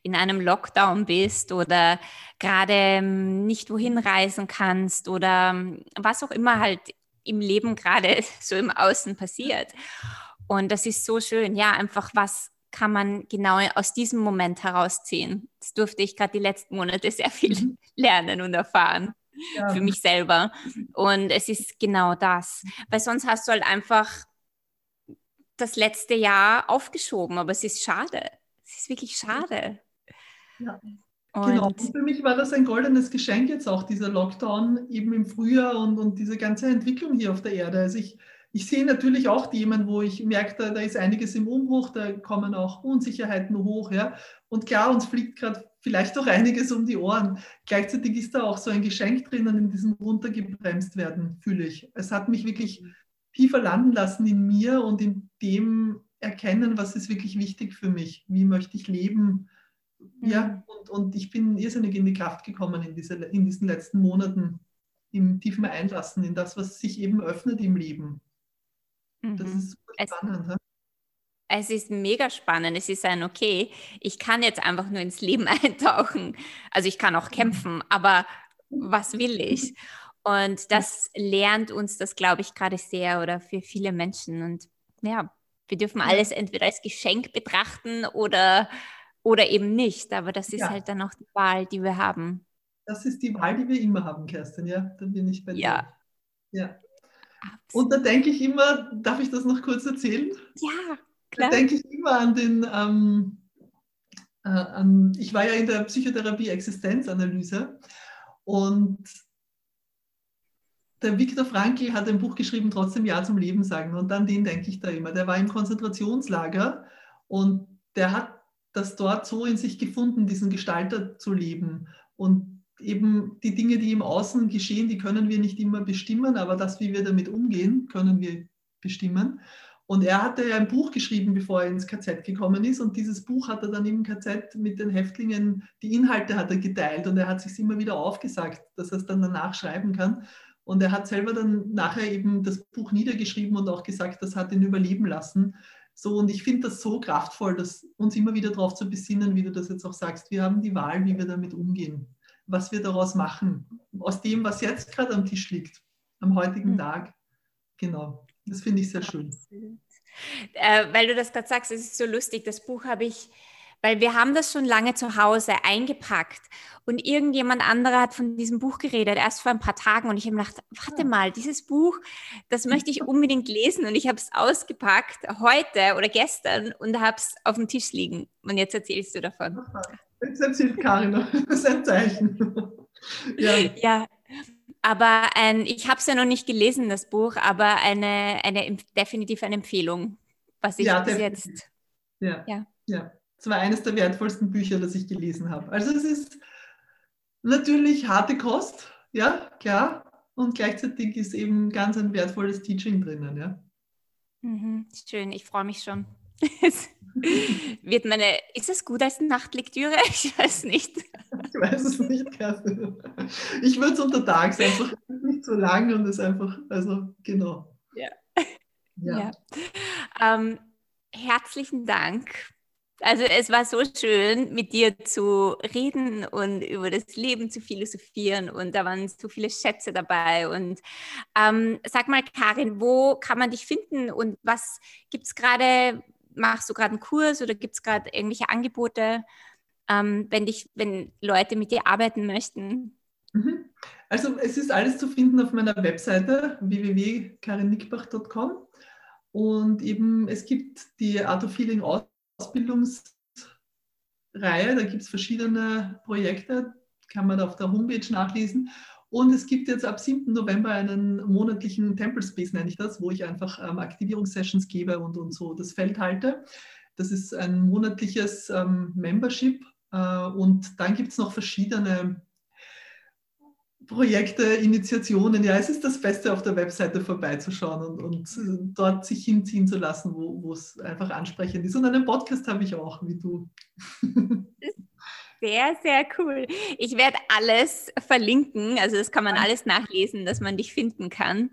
in einem Lockdown bist oder gerade ähm, nicht wohin reisen kannst oder ähm, was auch immer halt im Leben gerade so im Außen passiert. Und das ist so schön. Ja, einfach was kann man genau aus diesem Moment herausziehen. Das durfte ich gerade die letzten Monate sehr viel mhm. lernen und erfahren. Ja. Für mich selber. Und es ist genau das. Weil sonst hast du halt einfach das letzte Jahr aufgeschoben, aber es ist schade. Es ist wirklich schade. Ja. Und genau, und für mich war das ein goldenes Geschenk jetzt auch, dieser Lockdown eben im Frühjahr und, und diese ganze Entwicklung hier auf der Erde. Also ich, ich sehe natürlich auch Themen, wo ich merke, da, da, ist einiges im Umbruch, da kommen auch Unsicherheiten hoch. Ja? Und klar, uns fliegt gerade vielleicht auch einiges um die Ohren. Gleichzeitig ist da auch so ein Geschenk drinnen in diesem runtergebremst werden, fühle ich. Es hat mich wirklich tiefer landen lassen in mir und in dem erkennen, was ist wirklich wichtig für mich. Wie möchte ich leben? Ja, mhm. und, und ich bin irrsinnig in die Kraft gekommen in, diese, in diesen letzten Monaten, im tiefen Einlassen, in das, was sich eben öffnet im Leben. Das mhm. ist super spannend. Es, es ist mega spannend. Es ist ein, okay, ich kann jetzt einfach nur ins Leben eintauchen. Also ich kann auch kämpfen, aber was will ich? Und das lernt uns das, glaube ich, gerade sehr oder für viele Menschen. Und ja, wir dürfen alles entweder als Geschenk betrachten oder, oder eben nicht. Aber das ist ja. halt dann auch die Wahl, die wir haben. Das ist die Wahl, die wir immer haben, Kerstin, ja. Da bin ich bei dir. Ja. Ja. Und da denke ich immer, darf ich das noch kurz erzählen? Ja. da denke ich immer an den, ähm, äh, an, ich war ja in der Psychotherapie Existenzanalyse und der Viktor Frankl hat ein Buch geschrieben, trotzdem Ja zum Leben sagen. Und an den denke ich da immer. Der war im Konzentrationslager und der hat das dort so in sich gefunden, diesen Gestalter zu leben. Und eben die Dinge, die im Außen geschehen, die können wir nicht immer bestimmen, aber das, wie wir damit umgehen, können wir bestimmen. Und er hatte ein Buch geschrieben, bevor er ins KZ gekommen ist. Und dieses Buch hat er dann im KZ mit den Häftlingen, die Inhalte hat er geteilt und er hat sich immer wieder aufgesagt, dass er es dann danach schreiben kann. Und er hat selber dann nachher eben das Buch niedergeschrieben und auch gesagt, das hat ihn überleben lassen. So, und ich finde das so kraftvoll, dass uns immer wieder darauf zu besinnen, wie du das jetzt auch sagst. Wir haben die Wahl, wie wir damit umgehen, was wir daraus machen, aus dem, was jetzt gerade am Tisch liegt, am heutigen mhm. Tag. Genau, das finde ich sehr schön. Äh, weil du das gerade sagst, es ist so lustig. Das Buch habe ich weil wir haben das schon lange zu Hause eingepackt und irgendjemand anderer hat von diesem Buch geredet, erst vor ein paar Tagen und ich habe gedacht, warte mal, dieses Buch, das möchte ich unbedingt lesen und ich habe es ausgepackt heute oder gestern und habe es auf dem Tisch liegen und jetzt erzählst du davon. Jetzt erzählt Karin, das ist ein Zeichen. ja. ja. Aber ein, ich habe es ja noch nicht gelesen, das Buch, aber eine, eine definitiv eine Empfehlung, was ich ja, bis jetzt. Ja. ja. ja. Es war eines der wertvollsten Bücher, das ich gelesen habe. Also es ist natürlich harte Kost, ja, klar. Und gleichzeitig ist eben ganz ein wertvolles Teaching drinnen, ja. Mhm, schön, ich freue mich schon. wird meine, ist es gut als Nachtlektüre? Ich weiß nicht. Ich weiß es nicht, Kerstin. Ich würde es unter Tags einfach nicht so lang und es einfach, also genau. Ja. ja. ja. Ähm, herzlichen Dank also es war so schön, mit dir zu reden und über das Leben zu philosophieren und da waren so viele Schätze dabei. Und ähm, sag mal, Karin, wo kann man dich finden und was gibt es gerade? Machst du gerade einen Kurs oder gibt es gerade irgendwelche Angebote, ähm, wenn, dich, wenn Leute mit dir arbeiten möchten? Mhm. Also es ist alles zu finden auf meiner Webseite www.karinnickbach.com und eben es gibt die Art of Healing Ausbildung Ausbildungsreihe. Da gibt es verschiedene Projekte, kann man auf der Homepage nachlesen. Und es gibt jetzt ab 7. November einen monatlichen Temple Space, nenne ich das, wo ich einfach ähm, Aktivierungssessions gebe und, und so das Feld halte. Das ist ein monatliches ähm, Membership. Äh, und dann gibt es noch verschiedene Projekte, Initiationen, ja, es ist das Beste, auf der Webseite vorbeizuschauen und, und dort sich hinziehen zu lassen, wo es einfach ansprechend ist. Und einen Podcast habe ich auch, wie du. Sehr, sehr cool. Ich werde alles verlinken, also das kann man alles nachlesen, dass man dich finden kann.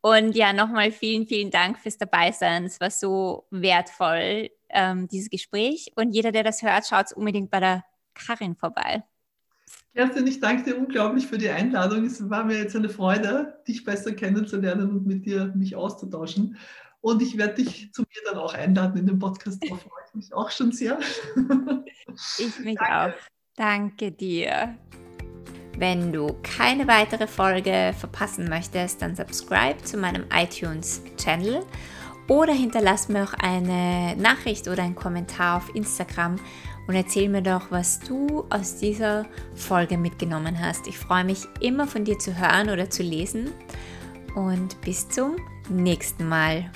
Und ja, nochmal vielen, vielen Dank fürs Dabeisein. Es war so wertvoll, ähm, dieses Gespräch. Und jeder, der das hört, schaut unbedingt bei der Karin vorbei. Kerstin, ich danke dir unglaublich für die Einladung. Es war mir jetzt eine Freude, dich besser kennenzulernen und mit dir mich auszutauschen. Und ich werde dich zu mir dann auch einladen in den Podcast. Da freue ich mich auch schon sehr. Ich mich Danke. auch. Danke dir. Wenn du keine weitere Folge verpassen möchtest, dann subscribe zu meinem iTunes-Channel oder hinterlass mir auch eine Nachricht oder einen Kommentar auf Instagram und erzähl mir doch, was du aus dieser Folge mitgenommen hast. Ich freue mich immer von dir zu hören oder zu lesen und bis zum nächsten Mal.